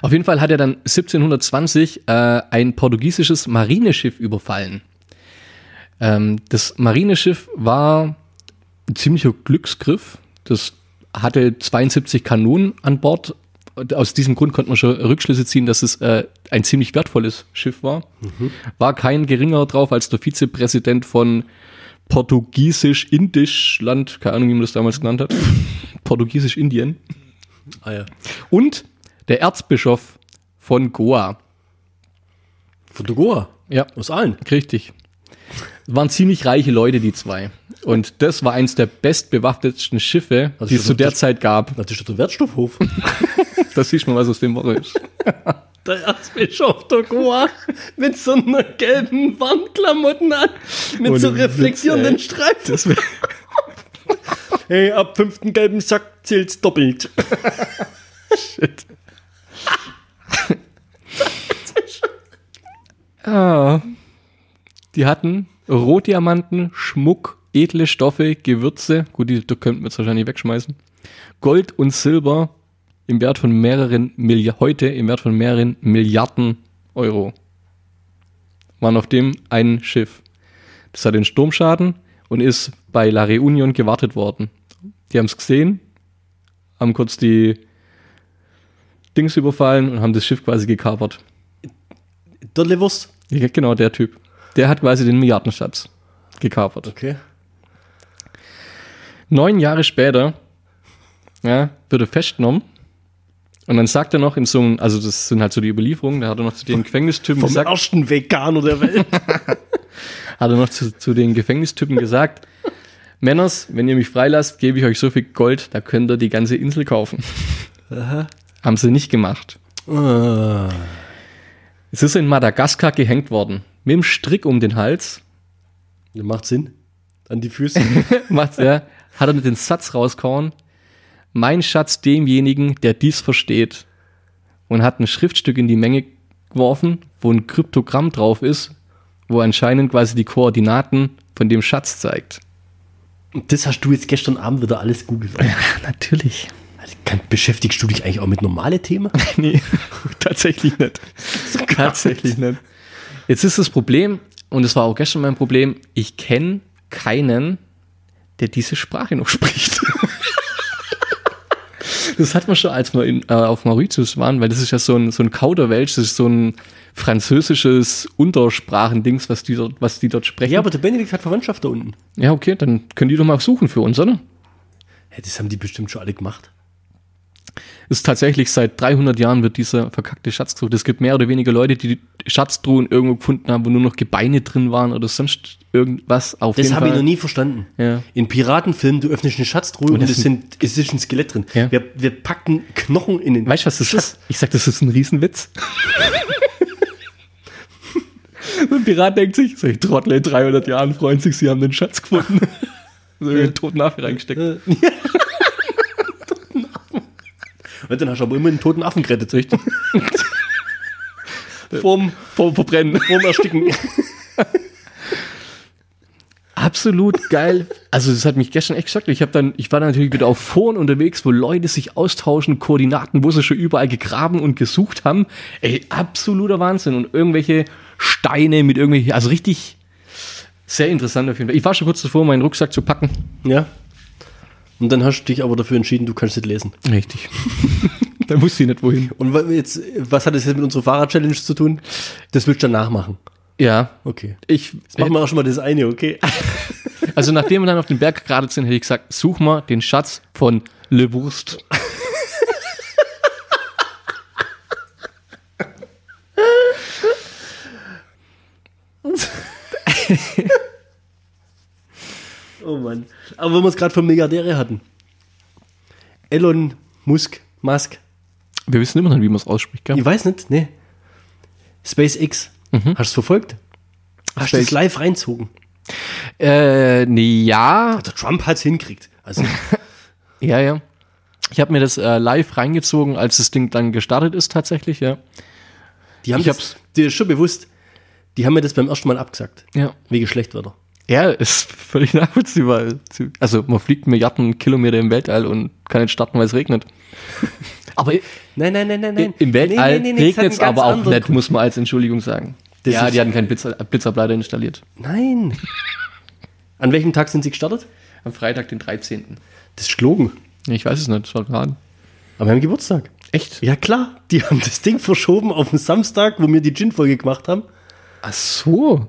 Auf jeden Fall hat er dann 1720 äh, ein portugiesisches Marineschiff überfallen. Ähm, das Marineschiff war ein ziemlicher Glücksgriff. Das hatte 72 Kanonen an Bord. Und Aus diesem Grund konnte man schon Rückschlüsse ziehen, dass es äh, ein ziemlich wertvolles Schiff war. War kein geringerer drauf als der Vizepräsident von Portugiesisch-Indisch Land, keine Ahnung, wie man das damals genannt hat. Portugiesisch-Indien. Ah ja. Und der Erzbischof von Goa. Von der Goa. Ja, Aus allen. richtig. Waren ziemlich reiche Leute, die zwei. Und das war eins der bestbewaffnetsten Schiffe, die es zu der Zeit gab. Das ist doch der Wertstoffhof. Das siehst du mal, was aus dem Woche ist. Der Erzbischof der Goa mit so einer gelben Warnklamotten an, mit Ohne so reflektierenden. Streifen. hey, ab fünften gelben Sack zählt's doppelt. Shit. ah. Die hatten Rotdiamanten, Schmuck, edle Stoffe, Gewürze. Gut, die, die könnten wir jetzt wahrscheinlich wegschmeißen. Gold und Silber im Wert von mehreren Milliarden, heute im Wert von mehreren Milliarden Euro. Waren auf dem ein Schiff. Das hat den Sturmschaden und ist bei La Reunion gewartet worden. Die haben es gesehen, haben kurz die Dings überfallen und haben das Schiff quasi gekapert. Der. Ja, genau, der Typ. Der hat quasi den Milliardenschatz gekapert. Okay. Neun Jahre später ja, wird er festgenommen. Und dann sagt er noch in so einem, also das sind halt so die Überlieferungen, da hat er noch zu den Gefängnistypen Vom gesagt, ersten Veganer der Welt. hat er noch zu, zu den Gefängnistypen gesagt, Männers, wenn ihr mich freilasst, gebe ich euch so viel Gold, da könnt ihr die ganze Insel kaufen. Haben sie nicht gemacht. ah. Es ist in Madagaskar gehängt worden. Mit dem Strick um den Hals. Das macht Sinn. An die Füße. Macht's, ja, hat er mit den Satz rausgehauen. Mein Schatz demjenigen, der dies versteht. Und hat ein Schriftstück in die Menge geworfen, wo ein Kryptogramm drauf ist, wo anscheinend quasi die Koordinaten von dem Schatz zeigt. Und das hast du jetzt gestern Abend wieder alles googelt. Ja, natürlich. Also, kann, beschäftigst du dich eigentlich auch mit normale Themen? Nee, tatsächlich nicht. tatsächlich nicht. Jetzt ist das Problem, und es war auch gestern mein Problem, ich kenne keinen, der diese Sprache noch spricht. das hat man schon, als wir in, äh, auf Mauritius waren, weil das ist ja so ein, so ein Kauderwelsch, das ist so ein französisches Untersprachendings, was die dort, was die dort sprechen. Ja, aber der Benedikt hat Verwandtschaft da unten. ja, okay, dann können die doch mal suchen für uns, oder? Ja, das haben die bestimmt schon alle gemacht. Ist tatsächlich seit 300 Jahren wird dieser verkackte Schatz gesucht. Es gibt mehr oder weniger Leute, die Schatztruhen irgendwo gefunden haben, wo nur noch Gebeine drin waren oder sonst irgendwas. Auf Das habe ich noch nie verstanden. Ja. In Piratenfilmen, du öffnest eine Schatztruhe und, das es, sind, es ist ein Skelett drin. Ja. Wir, wir packen Knochen in den Weißt du, was das ist? Ich sag, das ist ein Riesenwitz. ein Pirat denkt sich, so, ich Trottel, in 300 Jahren freuen sich, sie haben den Schatz gefunden. so in den toten Affe reingesteckt. Und dann hast du aber immer einen toten Affen gerettet. Richtig. Vorm, Vor Verbrennen. vorm Ersticken. Absolut geil. Also das hat mich gestern echt geschockt. Ich habe dann, ich war dann natürlich wieder auf Foren unterwegs, wo Leute sich austauschen, Koordinaten, wo sie schon überall gegraben und gesucht haben. Ey, absoluter Wahnsinn. Und irgendwelche Steine mit irgendwelchen, also richtig sehr interessant auf jeden Fall. Ich war schon kurz davor, meinen Rucksack zu packen. ja. Und dann hast du dich aber dafür entschieden, du kannst nicht lesen. Richtig. da wusste ich nicht wohin. Und jetzt, was hat das jetzt mit unserer Fahrrad-Challenge zu tun? Das willst du dann nachmachen. Ja. Okay. Ich, Jetzt machen wir auch schon mal das eine, okay? also nachdem wir dann auf den Berg gerade sind, hätte ich gesagt, such mal den Schatz von Le Wurst. Oh Mann. Aber wenn wir es gerade von Milliardäre hatten. Elon Musk, Musk. Wir wissen immer noch, wie man es ausspricht, gell? Ich weiß nicht, ne. SpaceX. Hast du es verfolgt? Hast du Space- das live reinzogen? Äh, nee, ja. Der Trump hat es hinkriegt. Also, Ja, ja. Ich habe mir das äh, live reingezogen, als das Ding dann gestartet ist, tatsächlich, ja. die haben Ich das, hab's- dir ist schon bewusst, die haben mir das beim ersten Mal abgesagt. Ja. Wegen Schlechtwetter. Ja, ist völlig nachvollziehbar. Also, man fliegt Milliarden Kilometer im Weltall und kann nicht starten, weil es regnet. Aber Nein, nein, nein, nein, nein. im Weltall Nee, nee, nee, regnet es aber auch nicht, muss man als Entschuldigung sagen. Das ja, die hatten keinen Blitzer, Blitzableiter installiert. Nein. An welchem Tag sind sie gestartet? Am Freitag, den 13. Das ist gelogen. Ich weiß es nicht, das war gerade. Aber wir haben Geburtstag. Echt? Ja, klar. Die haben das Ding verschoben auf den Samstag, wo wir die Gin-Folge gemacht haben. Ach so.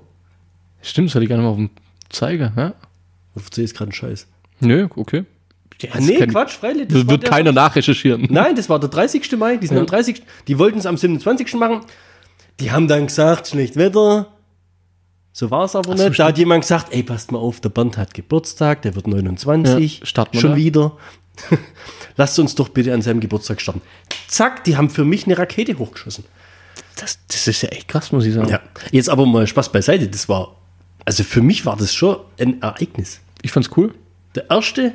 Stimmt, das hatte ich gar nicht mal auf dem Zeiger, ja? Erzähl jetzt gerade einen Scheiß. Nö, okay. Ah, nee, Quatsch, freilich. Das wird der- keiner nachrecherchieren. Nein, das war der 30. Mai. Die sind Ja. am 30. Die wollten es am 27. machen. Die haben dann gesagt, schlecht Wetter. So war es aber so, nicht. Da hat jemand gesagt, ey, passt mal auf, der Bernd hat Geburtstag, der wird 29. Ja, starten wir Schon da. wieder. Lasst uns doch bitte an seinem Geburtstag starten. Zack, die haben für mich eine Rakete hochgeschossen. Das, das ist ja echt krass, muss ich sagen. Ja. Jetzt aber mal Spaß beiseite. Das war, also für mich war das schon ein Ereignis. Ich fand's cool. Der erste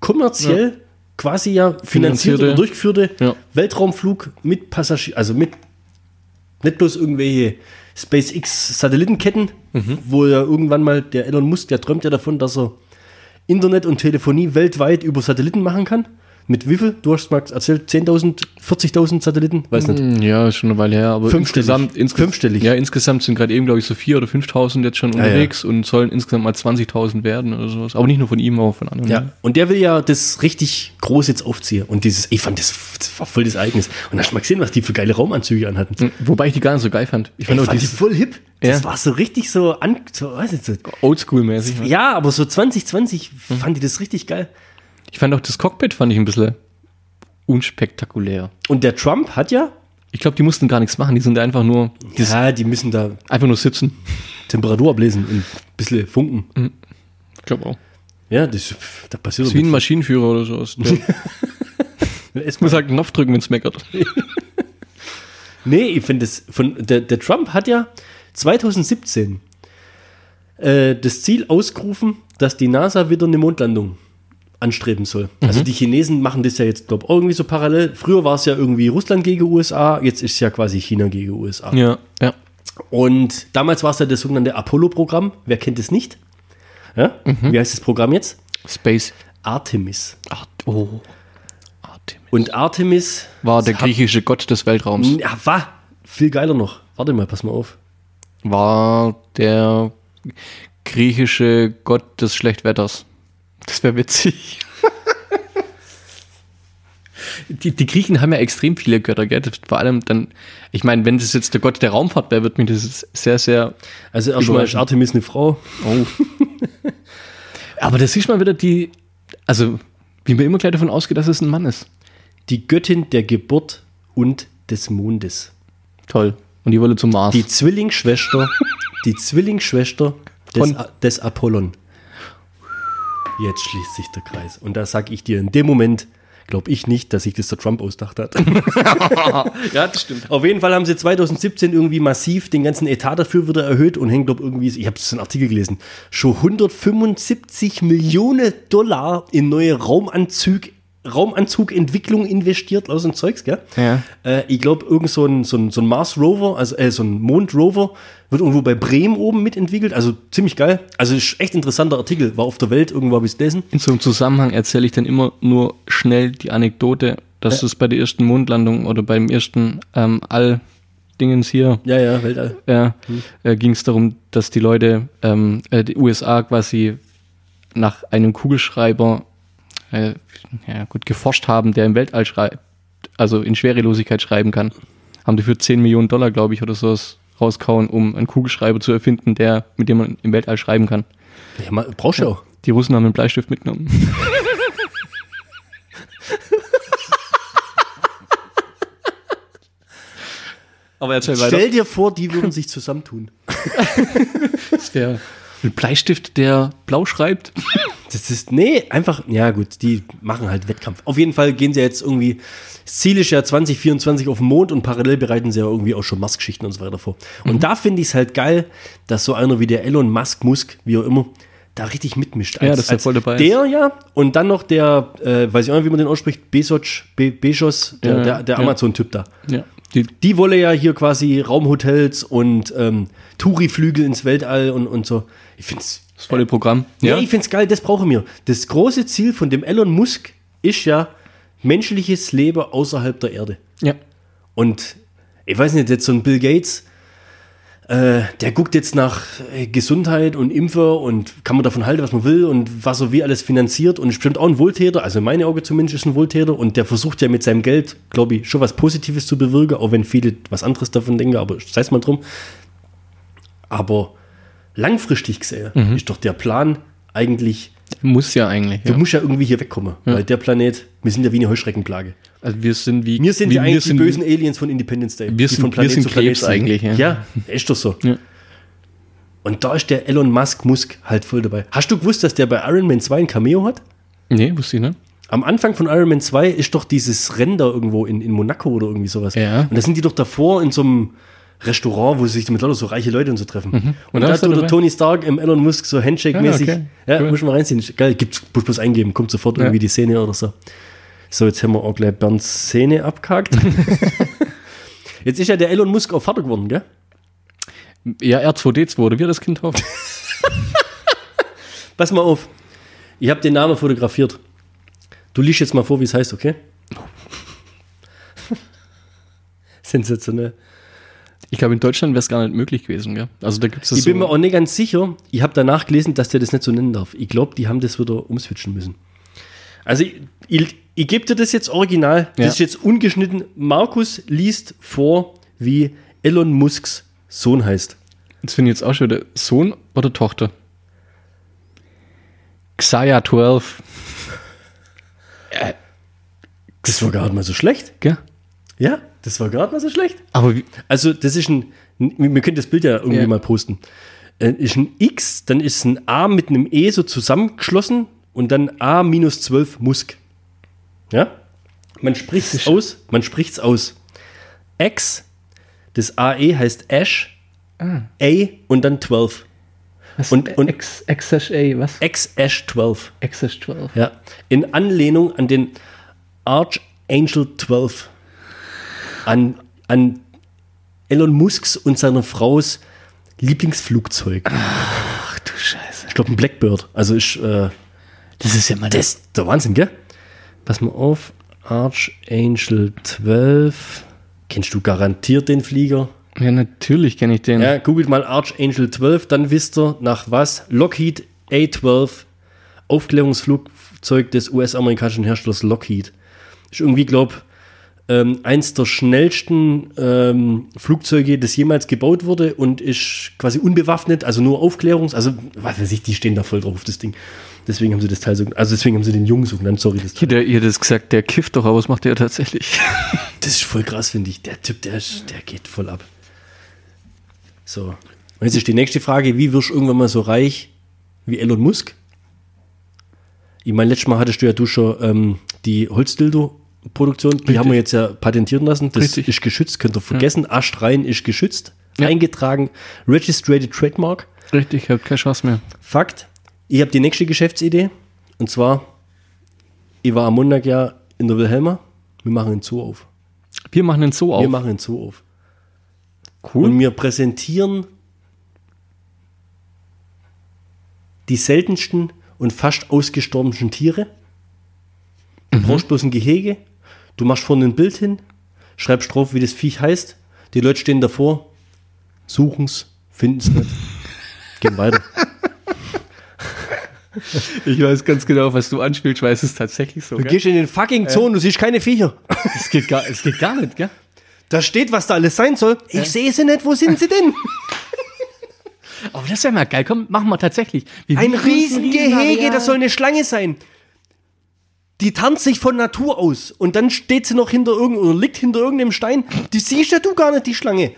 kommerziell quasi ja finanzierte Finanzierte. oder durchgeführte Ja. Weltraumflug mit Passagier, also mit nicht bloß irgendwelche SpaceX-Satellitenketten, Mhm. wo ja irgendwann mal der Elon Musk, der träumt ja davon, dass er Internet und Telefonie weltweit über Satelliten machen kann. Mit wie viel? Du hast mal erzählt, 10.000, 40.000 Satelliten? Weiß nicht. Hm, Ja, schon eine Weile her, aber Fünfstellig. insgesamt, insges Fünfstellig. Ja, insgesamt sind gerade eben, glaube ich, so 4.000 oder 5.000 jetzt schon ja. unterwegs und sollen insgesamt mal 20.000 werden oder sowas. Aber nicht nur von ihm, auch von anderen. Ja, und der will ja das richtig groß jetzt aufziehen. Und dieses, ich fand, das, das war voll das Ereignis. Und hast du mal gesehen, was die für geile Raumanzüge anhatten? Hm, Wobei ich die gar nicht so geil fand. Ich Ich fand auch fand die voll hip. Das Ja. war so richtig so, an, so so Oldschool-mäßig. Ja, aber so 2020 fand ich das richtig geil. Ich fand auch das Cockpit fand ich ein bisschen unspektakulär. Und der Trump hat ja, Ich glaube, die mussten gar nichts machen. Die sind einfach nur, ja, die müssen da einfach nur sitzen. Temperatur ablesen und ein bisschen funken. Ich glaube auch. Ja, das, da passiert Das ist wie ein Maschinenführer oder sowas. Es muss halt einen Knopf drücken, wenn es meckert. Nee, ich finde das von der, der Trump hat ja 2017 äh, das Ziel ausgerufen, dass die NASA wieder eine Mondlandung anstreben soll. Also die Chinesen machen das ja jetzt, glaube ich, irgendwie so parallel. Früher war es ja irgendwie Russland gegen USA, jetzt ist es ja quasi China gegen USA. Ja, ja. Und damals war es ja das sogenannte Apollo-Programm. Wer kennt es nicht? Ja? Wie heißt das Programm jetzt? Space. Artemis. Art oh. Artemis. Und Artemis War der griechische Gott des Weltraums. Ja, war viel geiler noch. Warte mal, pass mal auf. War der griechische Gott des Schlechtwetters. Das wäre witzig. Die, die Griechen haben ja extrem viele Götter, gell? Vor allem dann, ich meine, wenn das jetzt der Gott der Raumfahrt wäre, wird mich das sehr, sehr. Also erstmal ist. Artemis eine Frau. Oh. Aber das ist mal wieder die, also, wie man immer gleich davon ausgeht, dass es ein Mann ist. Die Göttin der Geburt und des Mondes. Toll. Und die wolle zum Mars. Die Zwillingsschwester, die Zwillingsschwester des, Von- des Apollon. Jetzt schließt sich der Kreis. Und da sag ich dir, in dem Moment glaube ich nicht, dass sich das der Trump ausdacht hat. ja, das stimmt. Auf jeden Fall haben sie 2017 irgendwie massiv den ganzen Etat dafür wieder erhöht und hängt, glaube irgendwie, ich habe das in einem Artikel gelesen, schon 175 Millionen Dollar in neue Raumanzug, Raumanzugentwicklung investiert, aus dem Zeugs, gell? Ja. Äh, ich glaube, irgend so ein, so ein, so ein Mars Rover, also äh, so ein Mond Rover, wird irgendwo bei Bremen oben mitentwickelt. Also ziemlich geil. Also ist echt interessanter Artikel. War auf der Welt, irgendwo habe ich es gelesen. In so einem Zusammenhang erzähle ich dann immer nur schnell die Anekdote, dass es bei der ersten Mondlandung oder beim ersten ähm, All-Dingens hier Ja, ja, Weltall. ja, äh, ging es darum, dass die Leute, ähm, äh, die USA quasi nach einem Kugelschreiber äh, ja, gut geforscht haben, der im Weltall schreibt, also in Schwerelosigkeit schreiben kann. Haben dafür 10 Millionen Dollar, glaube ich, oder sowas rauskauen, um einen Kugelschreiber zu erfinden, der, mit dem man im Weltall schreiben kann. Ja, mal, brauchst du auch. Die Russen haben einen Bleistift mitgenommen. Aber erzähl Stell dir vor, die würden sich zusammentun. Das wäre ein Bleistift, der blau schreibt. Das ist, nee, einfach, ja gut, die machen halt Wettkampf. Auf jeden Fall gehen sie jetzt irgendwie, das Ziel ist ja 2024 auf den Mond und parallel bereiten sie ja irgendwie auch schon Mars-Geschichten und so weiter vor. Und Mhm. da finde ich es halt geil, dass so einer wie der Elon Musk, Musk, wie auch immer, da richtig mitmischt. Ja, dass er voll dabei ist. Der ja, und dann noch der, äh, weiß ich auch nicht, wie man den ausspricht, Bezos, Be Bezos, der, Ja, der, der ja. Amazon-Typ da. Ja. Die, Die wolle ja hier quasi Raumhotels und ähm, Touri-Flügel ins Weltall und, und so. Ich finde es das volle Programm. ja, ich finde es geil, das brauchen wir. Das große Ziel von dem Elon Musk ist ja menschliches Leben außerhalb der Erde. ja. Und ich weiß nicht, jetzt so ein Bill Gates, äh, der guckt jetzt nach äh, Gesundheit und Impfer und kann man davon halten, was man will und was er wie alles finanziert und ist bestimmt auch ein Wohltäter, also in meinen Augen zumindest ist ein Wohltäter und der versucht ja mit seinem Geld, glaube ich, schon was Positives zu bewirken, auch wenn viele was anderes davon denken, aber sei es mal drum. Aber langfristig gesehen ist doch der Plan eigentlich, Muss ja eigentlich. du Ja. musst ja irgendwie hier wegkommen, weil der Planet, wir sind ja wie eine Heuschreckenplage. Also wir sind wie. Wir sind wie, ja eigentlich sind, die bösen Aliens von Independence Day. Wir sind- von wir sind zu Planet Krebs eigentlich, ja. Ja, ist doch so. Ja. Und da ist der Elon Musk Musk halt voll dabei. Hast du gewusst, dass der bei Iron Man 2 ein Cameo hat? Nee, wusste ich nicht. Am Anfang von Iron Man 2 ist doch dieses Rennen da irgendwo in, in Monaco oder irgendwie sowas. Ja. Und da sind die doch davor in so einem Restaurant, wo sie sich mit lauter so reiche Leute und so treffen. Und, Mhm. Und da da tut er der? Tony Stark im Elon Musk so Handshake-mäßig. Ah, okay. Ja, Cool. muss man reinziehen. Geil, gibt's, muss bloß eingeben, kommt sofort Ja. irgendwie die Szene oder so. So, jetzt haben wir auch gleich Bernds Szene abgehakt. jetzt ist ja der Elon Musk auch Vater geworden, gell? Ja, R2D2, oder wie er das Kind hofft. Pass mal auf. Ich habe den Namen fotografiert. Du liest jetzt mal vor, wie es heißt, okay? Sensationell. Ich glaube, in Deutschland wäre es gar nicht möglich gewesen, gell? Also da gibt es Ich so, bin mir auch nicht ganz sicher. Ich habe danach gelesen, dass der das nicht so nennen darf. Ich glaube, die haben das wieder umswitchen müssen. Also ich, ich, ich gebe dir das jetzt original. Das Ja. ist jetzt ungeschnitten. Markus liest vor, wie Elon Musks Sohn heißt. Das finde ich jetzt auch schon wieder Sohn oder Tochter? Xaya 12. Das war gar nicht mal so schlecht. Gell? Ja, das war nicht mal so schlecht. Aber wie, Also, das ist ein, wir können das Bild ja irgendwie Ja. mal posten. Äh, Ist ein X, dann ist ein A mit einem E so zusammengeschlossen und dann A minus 12 Musk. Ja? Man spricht es aus, man spricht es aus. X, das AE heißt Ash, A und dann 12. was Und- und- X, XSA, was? X Ash 12. XS 12. Ja. In Anlehnung an den Archangel 12. An, an Elon Musks und seiner Frau's Lieblingsflugzeug. Ach du Scheiße. Ich glaube, ein Blackbird. Also ist äh, Das ist ja mal das der Wahnsinn, gell? Pass mal auf. Archangel 12. Kennst du garantiert den Flieger? Ja, natürlich kenne ich den. Ja, googelt mal Archangel 12, dann wisst ihr nach was. Lockheed A12, Aufklärungsflugzeug des US-amerikanischen Herstellers Lockheed. Ist irgendwie, glaube ähm, eins der schnellsten ähm, Flugzeuge, das jemals gebaut wurde und ist quasi unbewaffnet, also nur Aufklärungs-, also was weiß ich, die stehen da voll drauf, das Ding. Deswegen haben sie das Teil so, also deswegen haben sie den Jungen so genannt, sorry. Das, Hier, ihr das gesagt, der kifft doch, aber was macht der tatsächlich? das ist voll krass, finde ich. Der Typ, der, ist, der geht voll ab. So. Und jetzt ist die nächste Frage, wie wirst du irgendwann mal so reich wie Elon Musk? Ich meine, letztes Mal hattest du ja du schon ähm, die Holzdildo-Produktion, die Richtig. haben wir jetzt ja patentieren lassen. Das Richtig. ist geschützt, könnt ihr vergessen. Astrein ist geschützt, Ja. eingetragen, registrated trademark. Richtig, ich habe keine Chance mehr. Fakt, ich habe die nächste Geschäftsidee. Und zwar, ich war am Montag ja in der Wilhelma. Wir machen einen Zoo auf. Wir machen den Zoo auf. Wir machen einen Zoo auf. cool. Und wir präsentieren die seltensten und fast ausgestorbensten Tiere. Du brauchst bloß ein Gehege. Du machst vorne ein Bild hin, schreibst drauf, wie das Viech heißt. Die Leute stehen davor, suchen's, finden's nicht, gehen weiter. Ich weiß ganz genau, was du anspielst, weil es ist tatsächlich so. Du Gell? gehst in den fucking Zoo und du siehst keine Viecher. Es geht, gar, es geht gar nicht, gell? Da steht, was da alles sein soll. Ich sehe sie nicht, wo sind sie denn? Aber das wäre mal geil. Komm, machen wir tatsächlich. Wir Ein Riesengehege, das soll eine Schlange sein. Die tanzt sich von Natur aus und dann steht sie noch hinter irgend oder liegt hinter irgendeinem Stein. Die siehst ja du gar nicht, die Schlange.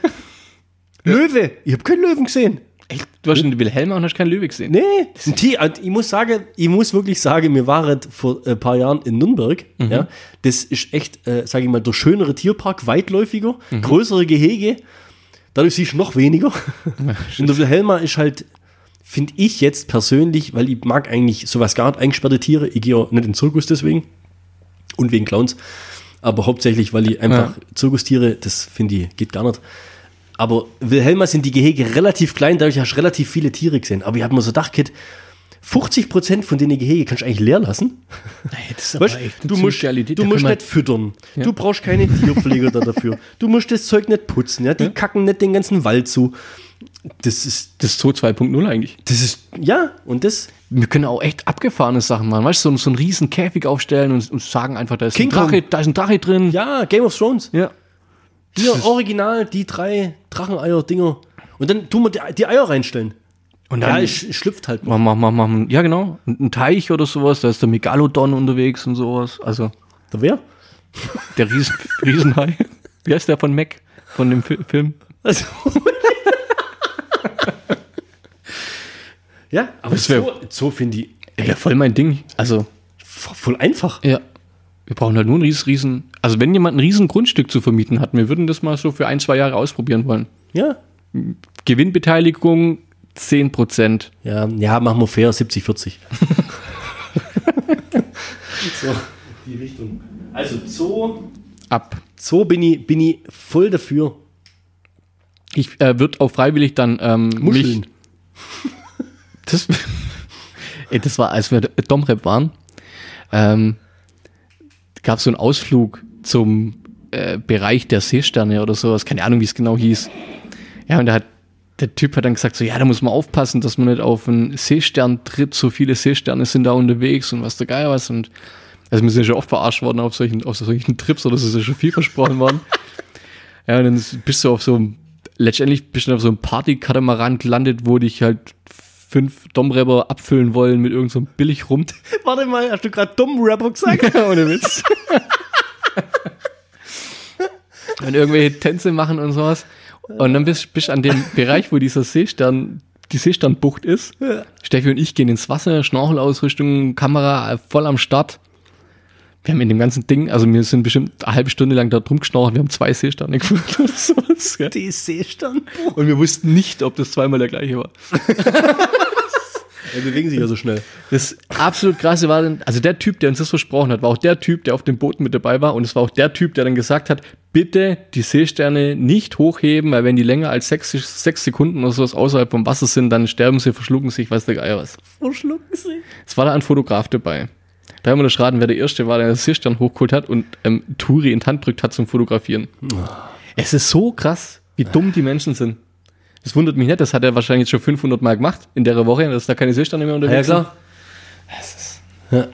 Löwe. Ich habe keinen Löwen gesehen. Echt? Du hast einen Wilhelma und hast keinen Löwe gesehen. Nee, ein Tier, also ich muss sagen, ich muss wirklich sagen, wir waren vor ein paar Jahren in Nürnberg. Ja, das ist echt, äh, sage ich mal, der schönere Tierpark, weitläufiger, größere Gehege. Dadurch siehst du noch weniger. Und der Wilhelma ist halt, finde ich jetzt persönlich, weil ich mag eigentlich sowas gar nicht, eingesperrte Tiere. Ich gehe nicht in den Zirkus deswegen und wegen Clowns. Aber hauptsächlich, weil ich einfach Zirkustiere, das finde ich, geht gar nicht. Aber Wilhelma sind die Gehege relativ klein, dadurch hast du relativ viele Tiere gesehen. Aber ich habe mir so gedacht, Kid, 50% von den Gehege kannst du eigentlich leer lassen. Hey, das ist Weißt, du musst, du musst nicht füttern. Du brauchst keine Tierpfleger da dafür. Du musst das Zeug nicht putzen. Ja? Die kacken nicht den ganzen Wald zu. Das ist, Das Zoo 2.0 eigentlich. das ist, ja, und das, Wir können auch echt abgefahrene Sachen machen. Weißt du, so, so einen riesen Käfig aufstellen und, und sagen einfach, da ist King ein Drache, Kong. da ist ein Drache drin. ja, Game of Thrones. Ja. Hier, original, die drei Dracheneier-Dinger. Und dann tun wir die, die Eier reinstellen. Und Ja, dann es, es schlüpft halt noch. machen, machen, machen, machen, ja genau, ein ein Teich oder sowas, da ist der Megalodon unterwegs und sowas. Also Der wer? der Riesen, Riesenhai. Wie heißt der von Mac? Von dem Fi Film? Also. ja, aber Das wär- so, so finde ich Ja, voll mein Ding. Also, voll einfach. ja. Wir brauchen halt nur ein riesen, riesen. Also, wenn jemand ein riesen Grundstück zu vermieten hat, wir würden das mal so für ein, zwei Jahre ausprobieren wollen. Ja. Gewinnbeteiligung 10%. Ja, ja, machen wir fair 70, 40. so, die Richtung. Also Zoo, Ab. Zoo bin ich, bin ich voll dafür. Ich äh, würde auch freiwillig dann ähm, Muscheln. mich. Das, ey, das war, als wir Domrep waren. Ähm, gab es so einen Ausflug zum äh, Bereich der Seesterne oder sowas. Keine Ahnung, wie es genau hieß. Ja, und da hat der Typ hat dann gesagt, so, ja, da muss man aufpassen, dass man nicht auf einen Seestern tritt. So viele Seesterne sind da unterwegs und was der Geil was. Und also wir sind ja schon oft verarscht worden auf solchen, auf solchen Trips oder so ist ja schon viel versprochen worden. Ja, und dann bist du auf so einem, letztendlich bist du auf so einem Party-Katamaran gelandet, wo dich halt fünf Domrepper abfüllen wollen mit irgendeinem so billig rum. Warte mal, hast du gerade dumm Rapper gesagt? Ohne Witz. und irgendwelche Tänze machen und sowas. Und dann bist du an dem Bereich, wo dieser Seestern, die Seesternbucht ist. Steffi und ich gehen ins Wasser, Schnorchelausrüstung, Kamera voll am Start. Wir haben in dem ganzen Ding, also wir sind bestimmt eine halbe Stunde lang da drum geschnorchelt, wir haben zwei Seesterne gefunden oder sowas. Gell? Die Seesternbucht. Und wir wussten nicht, ob das zweimal der gleiche war. Die bewegen sich ja so schnell. Das absolut krasse war dann, also der Typ, der uns das versprochen hat, war auch der Typ, der auf dem Boot mit dabei war und es war auch der Typ, der dann gesagt hat, bitte die Seesterne nicht hochheben, weil wenn die länger als sechs, sechs Sekunden oder sowas außerhalb vom Wasser sind, dann sterben sie, verschlucken sich, weiß der Geier was. Verschlucken sie. Es war da ein Fotograf dabei. Da haben wir das raten, wer der Erste war, der den Seestern hochgeholt hat und ähm, Turi in die Hand drückt hat zum Fotografieren. Es ist so krass, wie dumm die Menschen sind. Das wundert mich nicht, das hat er wahrscheinlich jetzt schon 500 Mal gemacht in der Woche, dass da keine Seesterne mehr Ja, unterwegs klar. Ja.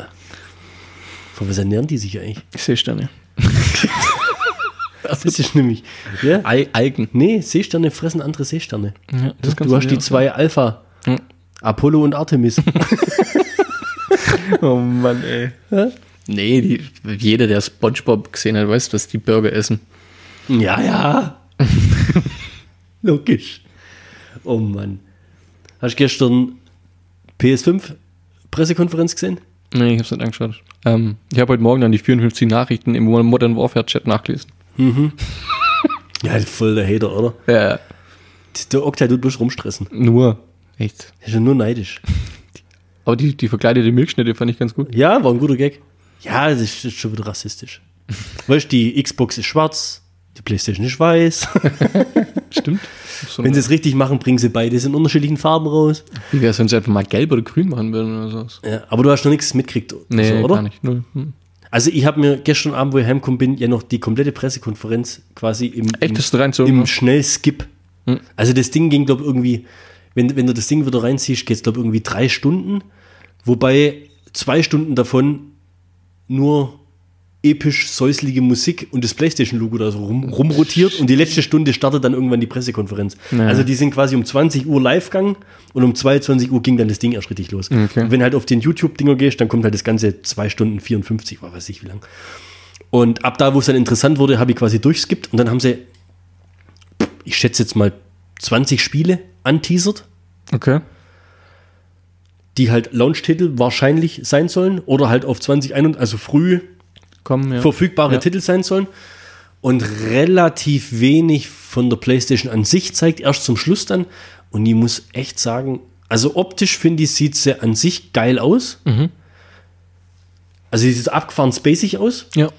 Von was ernähren die sich eigentlich? sind. Seesterne. Das ist nämlich. Ja? Al Algen. Nee, Seesterne fressen andere Seesterne. Ja, das Du hast die zwei Alpha. Ja. Apollo und Artemis. Oh Mann, ey. Nee, die, jeder, der Spongebob gesehen hat, weiß, was die Burger essen. ja, ja. Logisch. Oh Mann. Hast du gestern PS5 Pressekonferenz gesehen? Nee, ich hab's nicht angeschaut. Ähm, ich habe heute Morgen dann die 54 Nachrichten im Modern Warfare Chat nachgelesen. Ja, voll der Hater, oder? Ja. Der Oktay tut bloß rumstressen. Nur. Echt. Ist ja nur neidisch. Aber die, die verkleidete Milchschnitte fand ich ganz gut. Ja, war ein guter Gag. Ja, das ist, ist schon wieder rassistisch. weißt du, die Xbox ist schwarz, die Playstation ist weiß. Stimmt. So Wenn sie es richtig machen, bringen sie beides in unterschiedlichen Farben raus. Wie wäre es, wenn sie einfach mal gelb oder grün machen würden oder sowas? Ja, aber du hast noch nichts mitgekriegt, Nee, so, oder? gar nicht. Null. Hm. Also ich habe mir gestern Abend, wo ich heimgekommen bin, ja noch die komplette Pressekonferenz quasi im, Echt, im, im? Schnellskip. Hm. Also das Ding ging, glaube irgendwie, wenn, wenn du das Ding wieder reinziehst, geht es, glaube irgendwie drei Stunden. Wobei zwei Stunden davon nur episch säuslige Musik und das Playstation-Logo da so rum, rumrotiert und die letzte Stunde startet dann irgendwann die Pressekonferenz. Ja. Also die sind quasi um 20 Uhr live gegangen und um 22 Uhr ging dann das Ding erst richtig los. Okay. Und wenn halt auf den YouTube-Dinger gehst, dann kommt halt das ganze 2 Stunden 54, war weiß ich wie lang. Und ab da, wo es dann interessant wurde, habe ich quasi durchskippt und dann haben sie, ich schätze jetzt mal 20 Spiele anteasert, Okay. Die halt Launch-Titel wahrscheinlich sein sollen oder halt auf 2021, also früh Komm, ja. verfügbare Ja. Titel sein sollen. Und relativ wenig von der PlayStation an sich zeigt, erst zum Schluss dann. Und ich muss echt sagen, also optisch finde ich, sieht sie an sich geil aus. Mhm. Also sie sieht abgefahren spacig aus. Ja.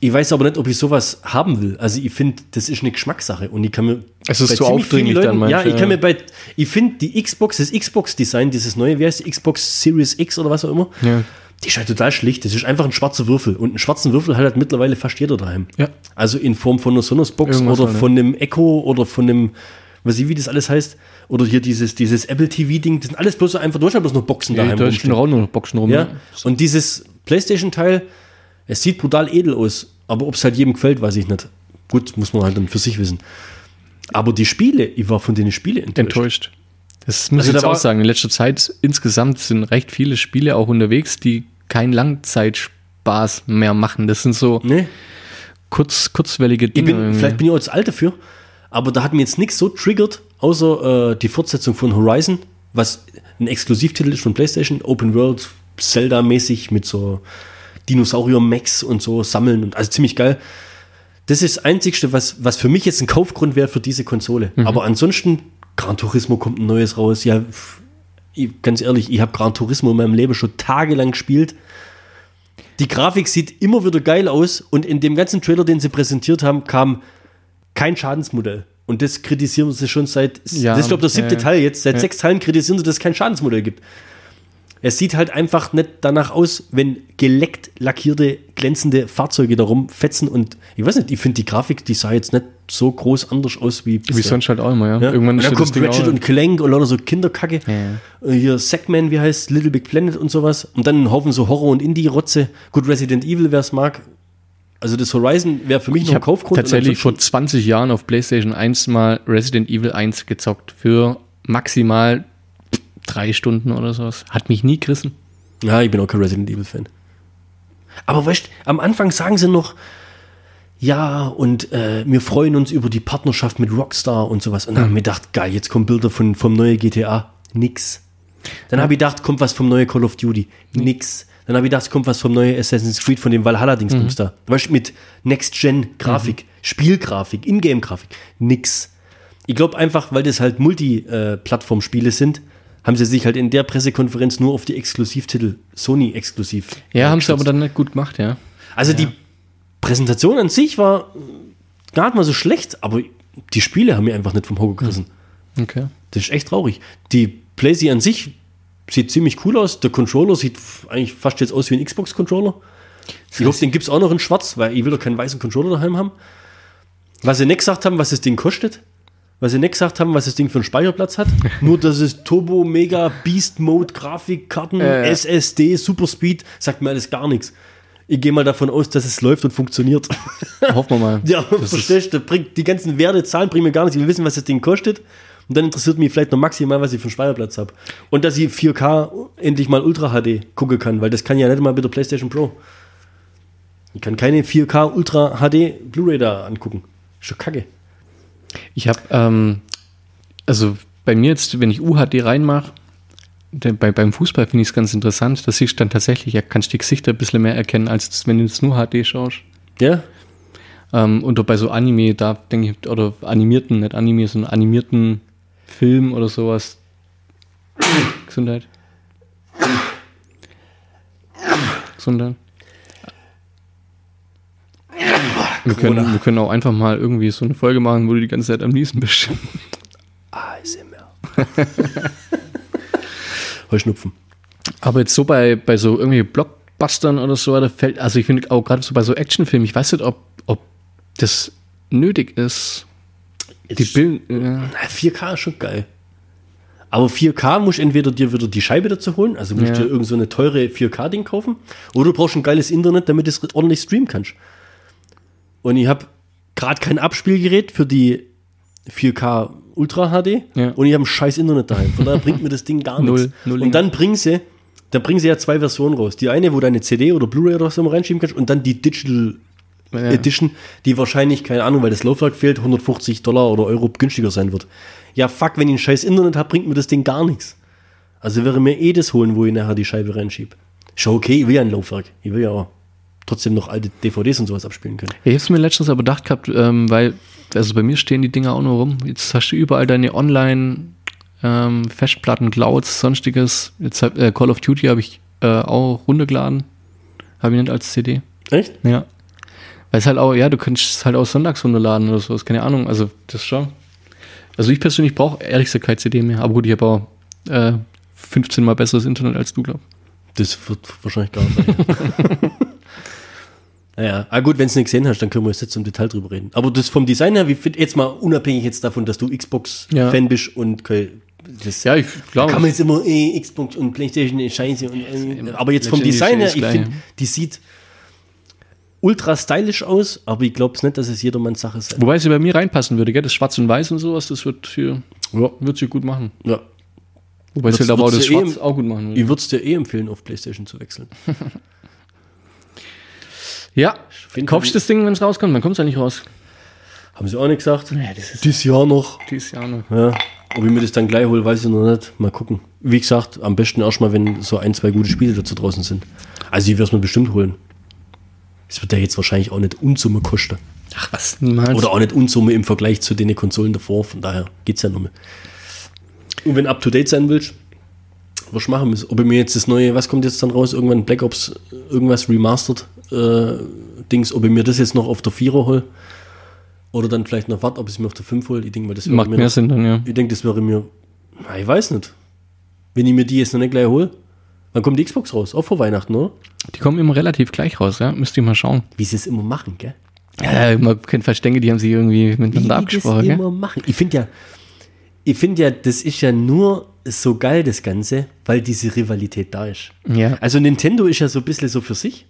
Ich weiß aber nicht, ob ich sowas haben will. Also ich finde, das ist eine Geschmackssache. Und ich kann mir. Es ist bei zu ziemlich aufdringlich vielen dann, meinst Ja, ich ja. kann mir bei. Ich finde die Xbox, das Xbox-Design, dieses neue, wie heißt die Xbox Series X oder was auch immer, Ja. die ist halt total schlicht. Das ist einfach ein schwarzer Würfel. Und einen schwarzen Würfel hat halt mittlerweile fast jeder daheim. Ja. Also in Form von einer Sonos-Box Irgendwas oder ja. von einem Echo oder von einem, weiß ich, wie das alles heißt. Oder hier dieses, dieses Apple TV-Ding. Das sind alles bloß so einfach, halt bloß noch Boxen Ja, daheim. da rumstehen. stehen auch nur noch Boxen rum. Ja. ne? Und dieses PlayStation-Teil, es sieht brutal edel aus. Aber ob es halt jedem gefällt, weiß ich nicht. Gut, muss man halt dann für sich wissen. Aber die Spiele, ich war von den Spielen enttäuscht. enttäuscht. Das muss Also ich jetzt da auch sagen. In letzter Zeit insgesamt sind recht viele Spiele auch unterwegs, die keinen Langzeitspaß mehr machen. Das sind so Nee, kurz, kurzwellige ich Dinge. bin, vielleicht bin ich auch zu alt dafür, aber da hat mir jetzt nichts so triggert, außer äh, die Fortsetzung von Horizon, was ein Exklusivtitel ist von PlayStation, Open World, Zelda-mäßig mit so Dinosaurier-Max und so sammeln und also ziemlich geil. Das ist das Einzigste, was, was für mich jetzt ein Kaufgrund wäre für diese Konsole. Aber ansonsten, Gran Turismo kommt ein neues raus. Ja, ich, ganz ehrlich, ich habe Gran Turismo in meinem Leben schon tagelang gespielt. Die Grafik sieht immer wieder geil aus und in dem ganzen Trailer, den sie präsentiert haben, kam kein Schadensmodell. Und das kritisieren sie schon seit, Ja, das ist glaube der siebte ja. Teil jetzt, seit Ja. sechs Teilen kritisieren sie, dass es kein Schadensmodell gibt. Es sieht halt einfach nicht danach aus, wenn geleckt lackierte, glänzende Fahrzeuge da rumfetzen und ich weiß nicht, ich finde die Grafik, die sah jetzt nicht so groß anders aus wie Wie sonst halt auch immer, ja. Ja. Irgendwann und dann steht kommt Ratchet und Clank und lauter so Kinderkacke. Ja. Äh, Hier Sackman, wie heißt Little Big Planet und sowas. Und dann ein Haufen so Horror- und Indie-Rotze. Gut, Resident Evil, wer es mag. Also das Horizon wäre für mich noch Ich ein habe Kaufgrund. tatsächlich vor Und 20 Jahren auf PlayStation 1 mal Resident Evil 1 gezockt für maximal drei Stunden oder sowas. Hat mich nie gerissen. ja, ich bin auch kein Resident Evil-Fan. Aber weißt du, am Anfang sagen sie noch, ja, und äh, wir freuen uns über die Partnerschaft mit Rockstar und sowas. Und dann haben wir gedacht, geil, jetzt kommen Bilder von, vom neuen GTA. Nix. Dann habe ich gedacht, kommt was vom neuen Call of Duty. Nix. Dann habe ich gedacht, kommt was vom neuen Assassin's Creed, von dem Valhalla-Dingsbums da. Weißt du, mit Next-Gen-Grafik, Spielgrafik, Ingame-Grafik. Nix. Ich glaube einfach, weil das halt Multi-Plattform-Spiele sind, haben sie sich halt in der Pressekonferenz nur auf die Exklusivtitel Sony-exklusiv. Ja, äh, haben sie aber dann nicht gut gemacht, ja. Also die Präsentation an sich war gar nicht mal so schlecht, aber die Spiele haben mir einfach nicht vom Hocker gerissen. Okay. Das ist echt traurig. Die PlayStation an sich sieht ziemlich cool aus. Der Controller sieht eigentlich fast jetzt aus wie ein Xbox-Controller. Ich hoffe, den gibt es auch noch in schwarz, weil ich will doch keinen weißen Controller daheim haben. Was sie nicht gesagt haben, was das Ding kostet. Was sie nicht gesagt haben, was das Ding für einen Speicherplatz hat. Nur, dass es Turbo, Mega, Beast Mode, Grafikkarten, Äh. SSD, Superspeed, sagt mir alles gar nichts. Ich gehe mal davon aus, dass es läuft und funktioniert. Hoffen wir mal. Ja, verstehst du? Bringt, die ganzen Werte, Zahlen bringen mir gar nichts. Ich will wissen, was das Ding kostet. Und dann interessiert mich vielleicht noch maximal, was ich für einen Speicherplatz habe. Und dass ich 4K endlich mal Ultra HD gucken kann, weil das kann ja nicht mal mit der PlayStation Pro. Ich kann keine 4K Ultra HD Blu-ray da angucken. Ist schon kacke. Ich habe, ähm, also bei mir jetzt, wenn ich UHD reinmache, bei, beim Fußball finde ich es ganz interessant. Da siehst du dann tatsächlich, ja, kannst du die Gesichter ein bisschen mehr erkennen, als wenn du jetzt nur HD schaust. Ja? Ähm, und bei so Anime, da denke ich, oder animierten, nicht Anime, sondern animierten Film oder sowas. Gesundheit. Gesundheit. Wir können, wir können auch einfach mal irgendwie so eine Folge machen, wo du die ganze Zeit am Niesen bist. ASMR. Heuschnupfen. Aber jetzt so bei, bei so irgendwie Blockbustern oder so, da fällt, also ich finde auch gerade so bei so Actionfilmen, ich weiß nicht, ob, ob das nötig ist. Die Bilder, ja. Na, 4K ist schon geil. Aber 4K musst du entweder dir wieder die Scheibe dazu holen, also musst du Ja. dir irgend so eine teure 4K-Ding kaufen, oder du brauchst ein geiles Internet, damit du es ordentlich streamen kannst. Und ich habe gerade kein Abspielgerät für die 4K Ultra HD Ja. und ich habe ein scheiß Internet daheim. Von daher bringt mir das Ding gar Null, nichts. null und dann bringen sie, dann bringen sie ja zwei Versionen raus. Die eine, wo deine CD oder Blu-ray oder was immer reinschieben kannst und dann die Digital Ja. Edition, die wahrscheinlich, keine Ahnung, weil das Laufwerk fehlt, 150 Dollar oder Euro günstiger sein wird. Ja, fuck, wenn ich ein scheiß Internet habe, bringt mir das Ding gar nichts. Also wäre mir eh das holen, wo ich nachher die Scheibe reinschiebe. Schon okay, ich will ja ein Laufwerk. Ich will ja auch trotzdem noch alte DVDs und sowas abspielen können. Ich habe es mir letztens aber gedacht gehabt, ähm, weil, also bei mir stehen die Dinger auch nur rum. Jetzt hast du überall deine Online ähm, Festplatten, Clouds, sonstiges. Jetzt hab, äh, Call of Duty habe ich äh, auch runtergeladen. Habe ich nicht als CD. Echt? Ja. Weil es halt auch, ja, du könntest es halt auch sonntags runterladen oder sowas, keine Ahnung. Also das schon. Also ich persönlich brauche ehrlich gesagt keine CD mehr. Aber gut, ich habe auch äh, 15 mal besseres Internet als du, glaub. Das wird wahrscheinlich gar nicht sein. Naja, ah gut, wenn du es nicht gesehen hast, dann können wir jetzt im Detail drüber reden. Aber das vom Design her, wie jetzt mal unabhängig jetzt davon, dass du Xbox-Fan Ja. bist und das Ja, ich Da glaube. kann man jetzt immer äh, Xbox und Playstation ist scheiße. Und, äh, aber jetzt vom Design her, ist ich finde, die sieht ultra stylisch aus, aber ich glaube nicht, dass es jedermanns Sache sein Wobei sie bei mir reinpassen würde, gell? Das Schwarz und Weiß und sowas, das wird hier, Ja. wird sie gut machen. Ja. Wobei Würdest- halt aber auch das eh Schwarz im- auch gut machen würde. Ich würde es dir eh empfehlen, auf Playstation zu wechseln. Ja, finde- kaufst du das Ding, wenn es rauskommt? Dann kommt es ja nicht raus. Haben sie auch nicht gesagt? Ja, das ist Dieses Jahr noch. dieses Jahr noch. Ja. Ob ich mir das dann gleich hole, weiß ich noch nicht. Mal gucken. Wie gesagt, am besten erstmal, wenn so ein, zwei gute Spiele dazu draußen sind. Also ich werde es mir bestimmt holen. Es wird ja jetzt wahrscheinlich auch nicht Unsumme kosten. Ach was, niemals. Oder auch nicht Unsumme im Vergleich zu den Konsolen davor. Von daher geht's ja noch mehr. Und wenn up to date sein willst, was ich machen müssen. Ob ich mir jetzt das neue, was kommt jetzt dann raus? Irgendwann Black Ops, irgendwas remastered äh, Dings, ob ich mir das jetzt noch auf der Vierer hole. Oder dann vielleicht noch warte, ob ich es mir auf der 5 hole. Ich denke das Macht mir mehr noch, Sinn dann, ja. Ich denke, das wäre mir, na, ich weiß nicht. Wenn ich mir die jetzt noch nicht gleich hole, Wann kommt die Xbox raus? Auch vor Weihnachten, oder? Die kommen immer relativ gleich raus, ja. Müsst ihr mal schauen. Wie sie es immer machen, gell? Ja, man kennt Verstänge, die haben sich irgendwie Wie miteinander das abgesprochen, gell? immer machen. Ich finde ja, ich finde ja, das ist ja nur so geil, das Ganze, weil diese Rivalität da ist. Ja. Also Nintendo ist ja so ein bisschen so für sich.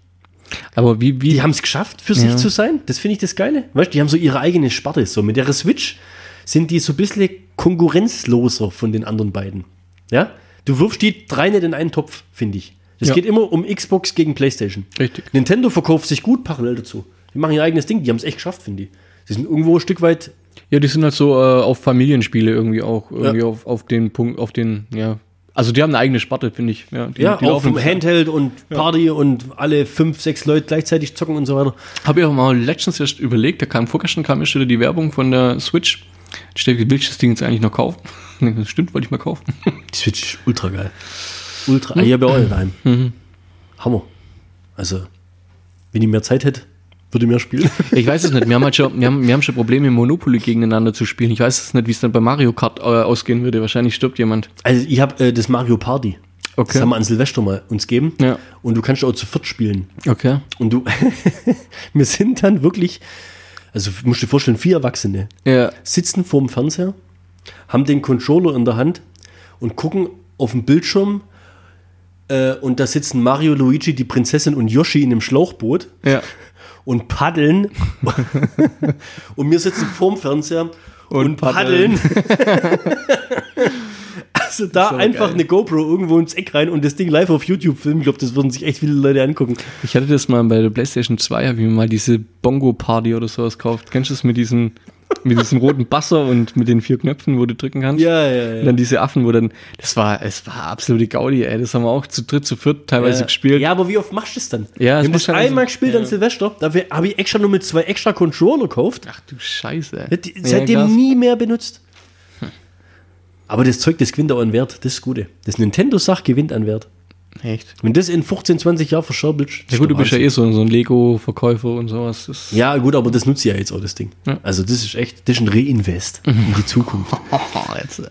Aber wie, wie, Die haben es geschafft, für sich zu sein. Das finde ich das Geile. Weißt du, die haben so ihre eigene Sparte. So mit der Switch sind die so ein bisschen konkurrenzloser von den anderen beiden. Ja? Du wirfst die drei nicht in einen Topf, finde ich. Es Ja. geht immer um Xbox gegen PlayStation. Richtig. Nintendo verkauft sich gut parallel dazu. Die machen ihr eigenes Ding. Die haben es echt geschafft, finde ich. Sie sind irgendwo ein Stück weit. Ja, die sind halt so äh, auf Familienspiele irgendwie auch, irgendwie Ja. auf, auf den Punkt, auf den, ja. Also die haben eine eigene Sparte, finde ich. Ja, die, Ja, die auch vom Handheld und Party und alle fünf, sechs Leute gleichzeitig zocken und so weiter. Habe ich auch mal letztens erst überlegt, da kam vorgestern kam erst wieder die Werbung von der Switch. Ich stelle, will ich das Ding jetzt eigentlich noch kaufen? Das stimmt, wollte ich mal kaufen. Die Switch ist ultra geil. Ultra. Ich habe ja auch eine daheim. Hammer. Also, wenn ich mehr Zeit hätte, würde ich mehr spielen. Ich weiß es nicht. Wir haben halt schon, wir haben, wir haben schon Probleme, Monopoly gegeneinander zu spielen. Ich weiß es nicht, wie es dann bei Mario Kart äh, ausgehen würde. Wahrscheinlich stirbt jemand. Also, ich habe äh, das Mario Party. Okay. Das haben wir an Silvester mal uns geben. Ja. Und du kannst auch zu viert spielen. Okay. Und du, wir sind dann wirklich, also musst du dir vorstellen, vier Erwachsene Ja. sitzen vorm Fernseher, haben den Controller in der Hand und gucken auf den Bildschirm äh, und da sitzen Mario, Luigi, die Prinzessin und Yoshi in einem Schlauchboot Ja. Und paddeln. und wir sitzen vorm Fernseher und, Und paddeln. paddeln. also da So einfach geil. eine GoPro irgendwo ins Eck rein und das Ding live auf YouTube filmen. Ich glaube, das würden sich echt viele Leute angucken. Ich hatte das mal bei der PlayStation 2, habe ich mir mal diese Bongo-Party oder sowas gekauft. Kennst du das mit diesen, mit diesem roten Basser und mit den vier Knöpfen, wo du drücken kannst? Ja, ja, Und dann diese Affen, wo dann, das war, es war absolute Gaudi, ey. Das haben wir auch zu dritt, zu viert teilweise gespielt. Ja, aber wie oft machst du das dann? Ja, das das halt einmal also- gespielt ja. an Silvester. Dafür habe ich extra nur mit zwei extra Controller gekauft. Ach du Scheiße. ey. Die- Ja, Seitdem krass. nie mehr benutzt. Aber das Zeug, das gewinnt auch an Wert. Das ist das Gute. Das Nintendo-Sach gewinnt an Wert. Echt? Wenn das in 15, 20 Jahren verscherbelt, Ja gut, du bist ja eh so, so ein Lego-Verkäufer und sowas. Das Ja, gut, aber das nutzt ja jetzt auch das Ding. Ja. Also, das ist echt, das ist ein Reinvest in die Zukunft. jetzt.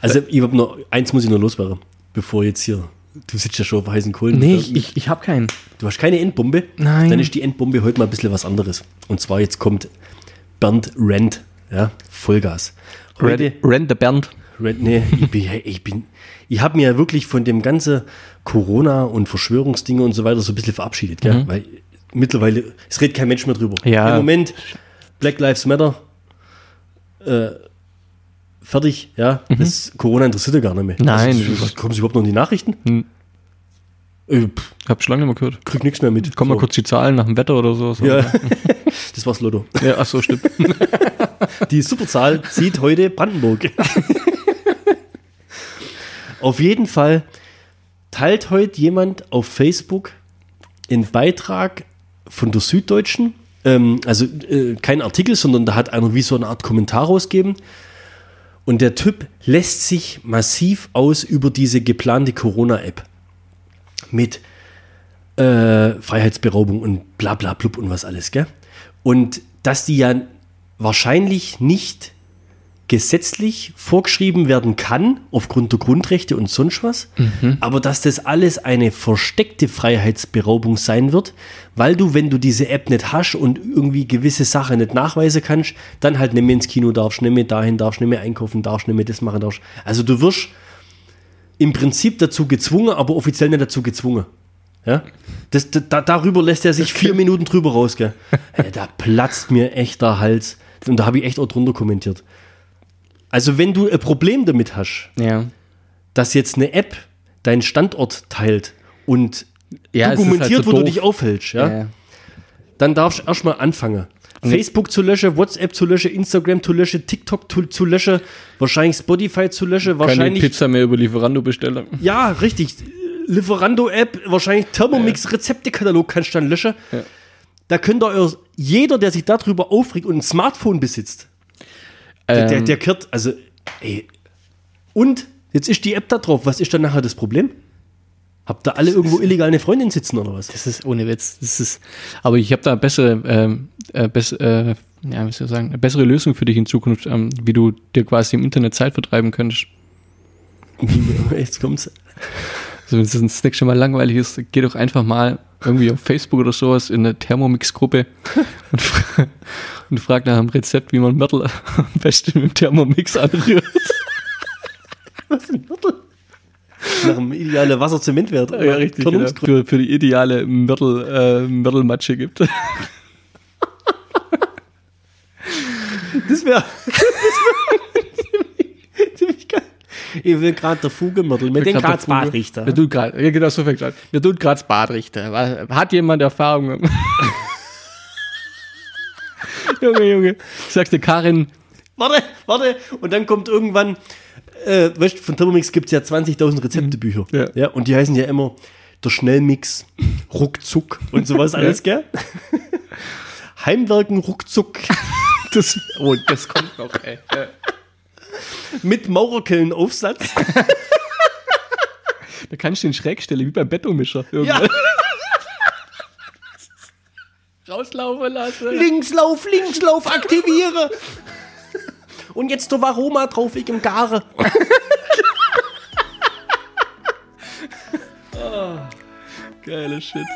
Also, ich hab noch, eins muss ich noch loswerden, bevor jetzt hier, du sitzt ja schon auf heißen Kohlen. Nee, ich, ich, ich habe keinen. Du hast keine Endbombe? Nein. Dann ist die Endbombe heute mal ein bisschen was anderes. Und zwar jetzt kommt Bernd Rent, ja, Vollgas. Heute, Rent the Bernd. Rent, nee, ich bin, ich bin, ich habe mir ja wirklich von dem ganzen Corona und Verschwörungsdinge und so weiter so ein bisschen verabschiedet, gell? Weil mittlerweile, es redet kein Mensch mehr drüber. Ja. Im Moment, Black Lives Matter, äh, fertig, ja. Das Corona interessiert ja gar nicht mehr. Nein, Also, was, kommen Sie überhaupt noch in die Nachrichten? Hm. Äh, pff, Hab schon lange nicht mehr gehört. krieg nichts mehr mit. Komm mal So. kurz die Zahlen nach dem Wetter oder sowas. Ja, das war's Lotto. ja ach so, stimmt. Die Superzahl sieht heute Brandenburg. auf jeden Fall teilt heute jemand auf Facebook einen Beitrag von der Süddeutschen. Ähm, also äh, kein Artikel, sondern da hat einer wie so eine Art Kommentar rausgegeben. Und der Typ lässt sich massiv aus über diese geplante Corona-App. Mit äh, Freiheitsberaubung und bla bla blub und was alles, gell? Und dass die ja wahrscheinlich nicht gesetzlich vorgeschrieben werden kann, aufgrund der Grundrechte und sonst was, aber dass das alles eine versteckte Freiheitsberaubung sein wird, weil du, wenn du diese App nicht hast und irgendwie gewisse Sachen nicht nachweisen kannst, dann halt nicht mehr ins Kino darfst, nicht mehr dahin darfst, nicht mehr einkaufen darfst, nicht mehr das machen darfst. Also du wirst im Prinzip dazu gezwungen, aber offiziell nicht dazu gezwungen. Ja? Das, da, darüber lässt er sich vier Minuten drüber raus, gell? Da platzt mir echt der Hals. Und da habe ich echt auch drunter kommentiert. Also, wenn du ein Problem damit hast, ja. dass jetzt eine App deinen Standort teilt und Ja, dokumentiert, halt so wo du dich aufhältst, ja, Ja. dann darfst du erstmal anfangen. Facebook zu löschen, WhatsApp zu löschen, Instagram zu löschen, TikTok zu, zu löschen, wahrscheinlich Spotify zu löschen, Keine wahrscheinlich Pizza mehr über Lieferando bestellen. Ja, richtig. Lieferando-App, wahrscheinlich Thermomix-Rezeptekatalog kannst du dann löschen. Da könnte euer, jeder, der sich darüber aufregt und ein Smartphone besitzt, der, der, Ähm, der kehrt, also, ey. Und jetzt ist die App da drauf. Was ist dann nachher das Problem? Habt ihr alle irgendwo illegal eine Freundin sitzen oder was? Das ist ohne Witz. Das ist, aber ich habe da bessere, ähm, äh, bess, äh, ja, wie soll ich sagen, eine bessere Lösung für dich in Zukunft, ähm, wie du dir quasi im Internet Zeit vertreiben könntest. Jetzt kommt's. Also wenn es das nächste Mal langweilig ist, geh doch einfach mal irgendwie auf Facebook oder sowas in eine Thermomix-Gruppe und, fra und frag nach einem Rezept, wie man Mörtel am besten mit dem Thermomix anrührt. Was ein Viertel? Nach dem idealen Wasser-Zement-Wert. Ja, richtig. Genau. Für, für die ideale Mörtel, äh, Mörtelmatsche gibt. Das wäre wär ziemlich, ziemlich geil. Ich will gerade der Fugemörtel mit den Graz Badrichter. Wir tun grad, ja, genau so fängt an. Wir tun Graz Badrichter. Hat jemand Erfahrung? Junge, Junge. Ich sag's dir, Karin, Warte, warte. Und dann kommt irgendwann, äh, weißt du, von Thermomix gibt es ja 20.000 Rezeptebücher. Ja. ja. Und die heißen ja immer der Schnellmix, ruckzuck und sowas alles, gell? Heimwerken ruckzuck das, oh, das kommt noch, ey. Mit Maurerkellenaufsatz. Da kannst du den schräg stellen, wie beim Betonmischer. Ja, Rauslaufen lassen. Linkslauf, Linkslauf, aktiviere. Und jetzt der Varoma drauf wegen dem Gare. Geiler Shit.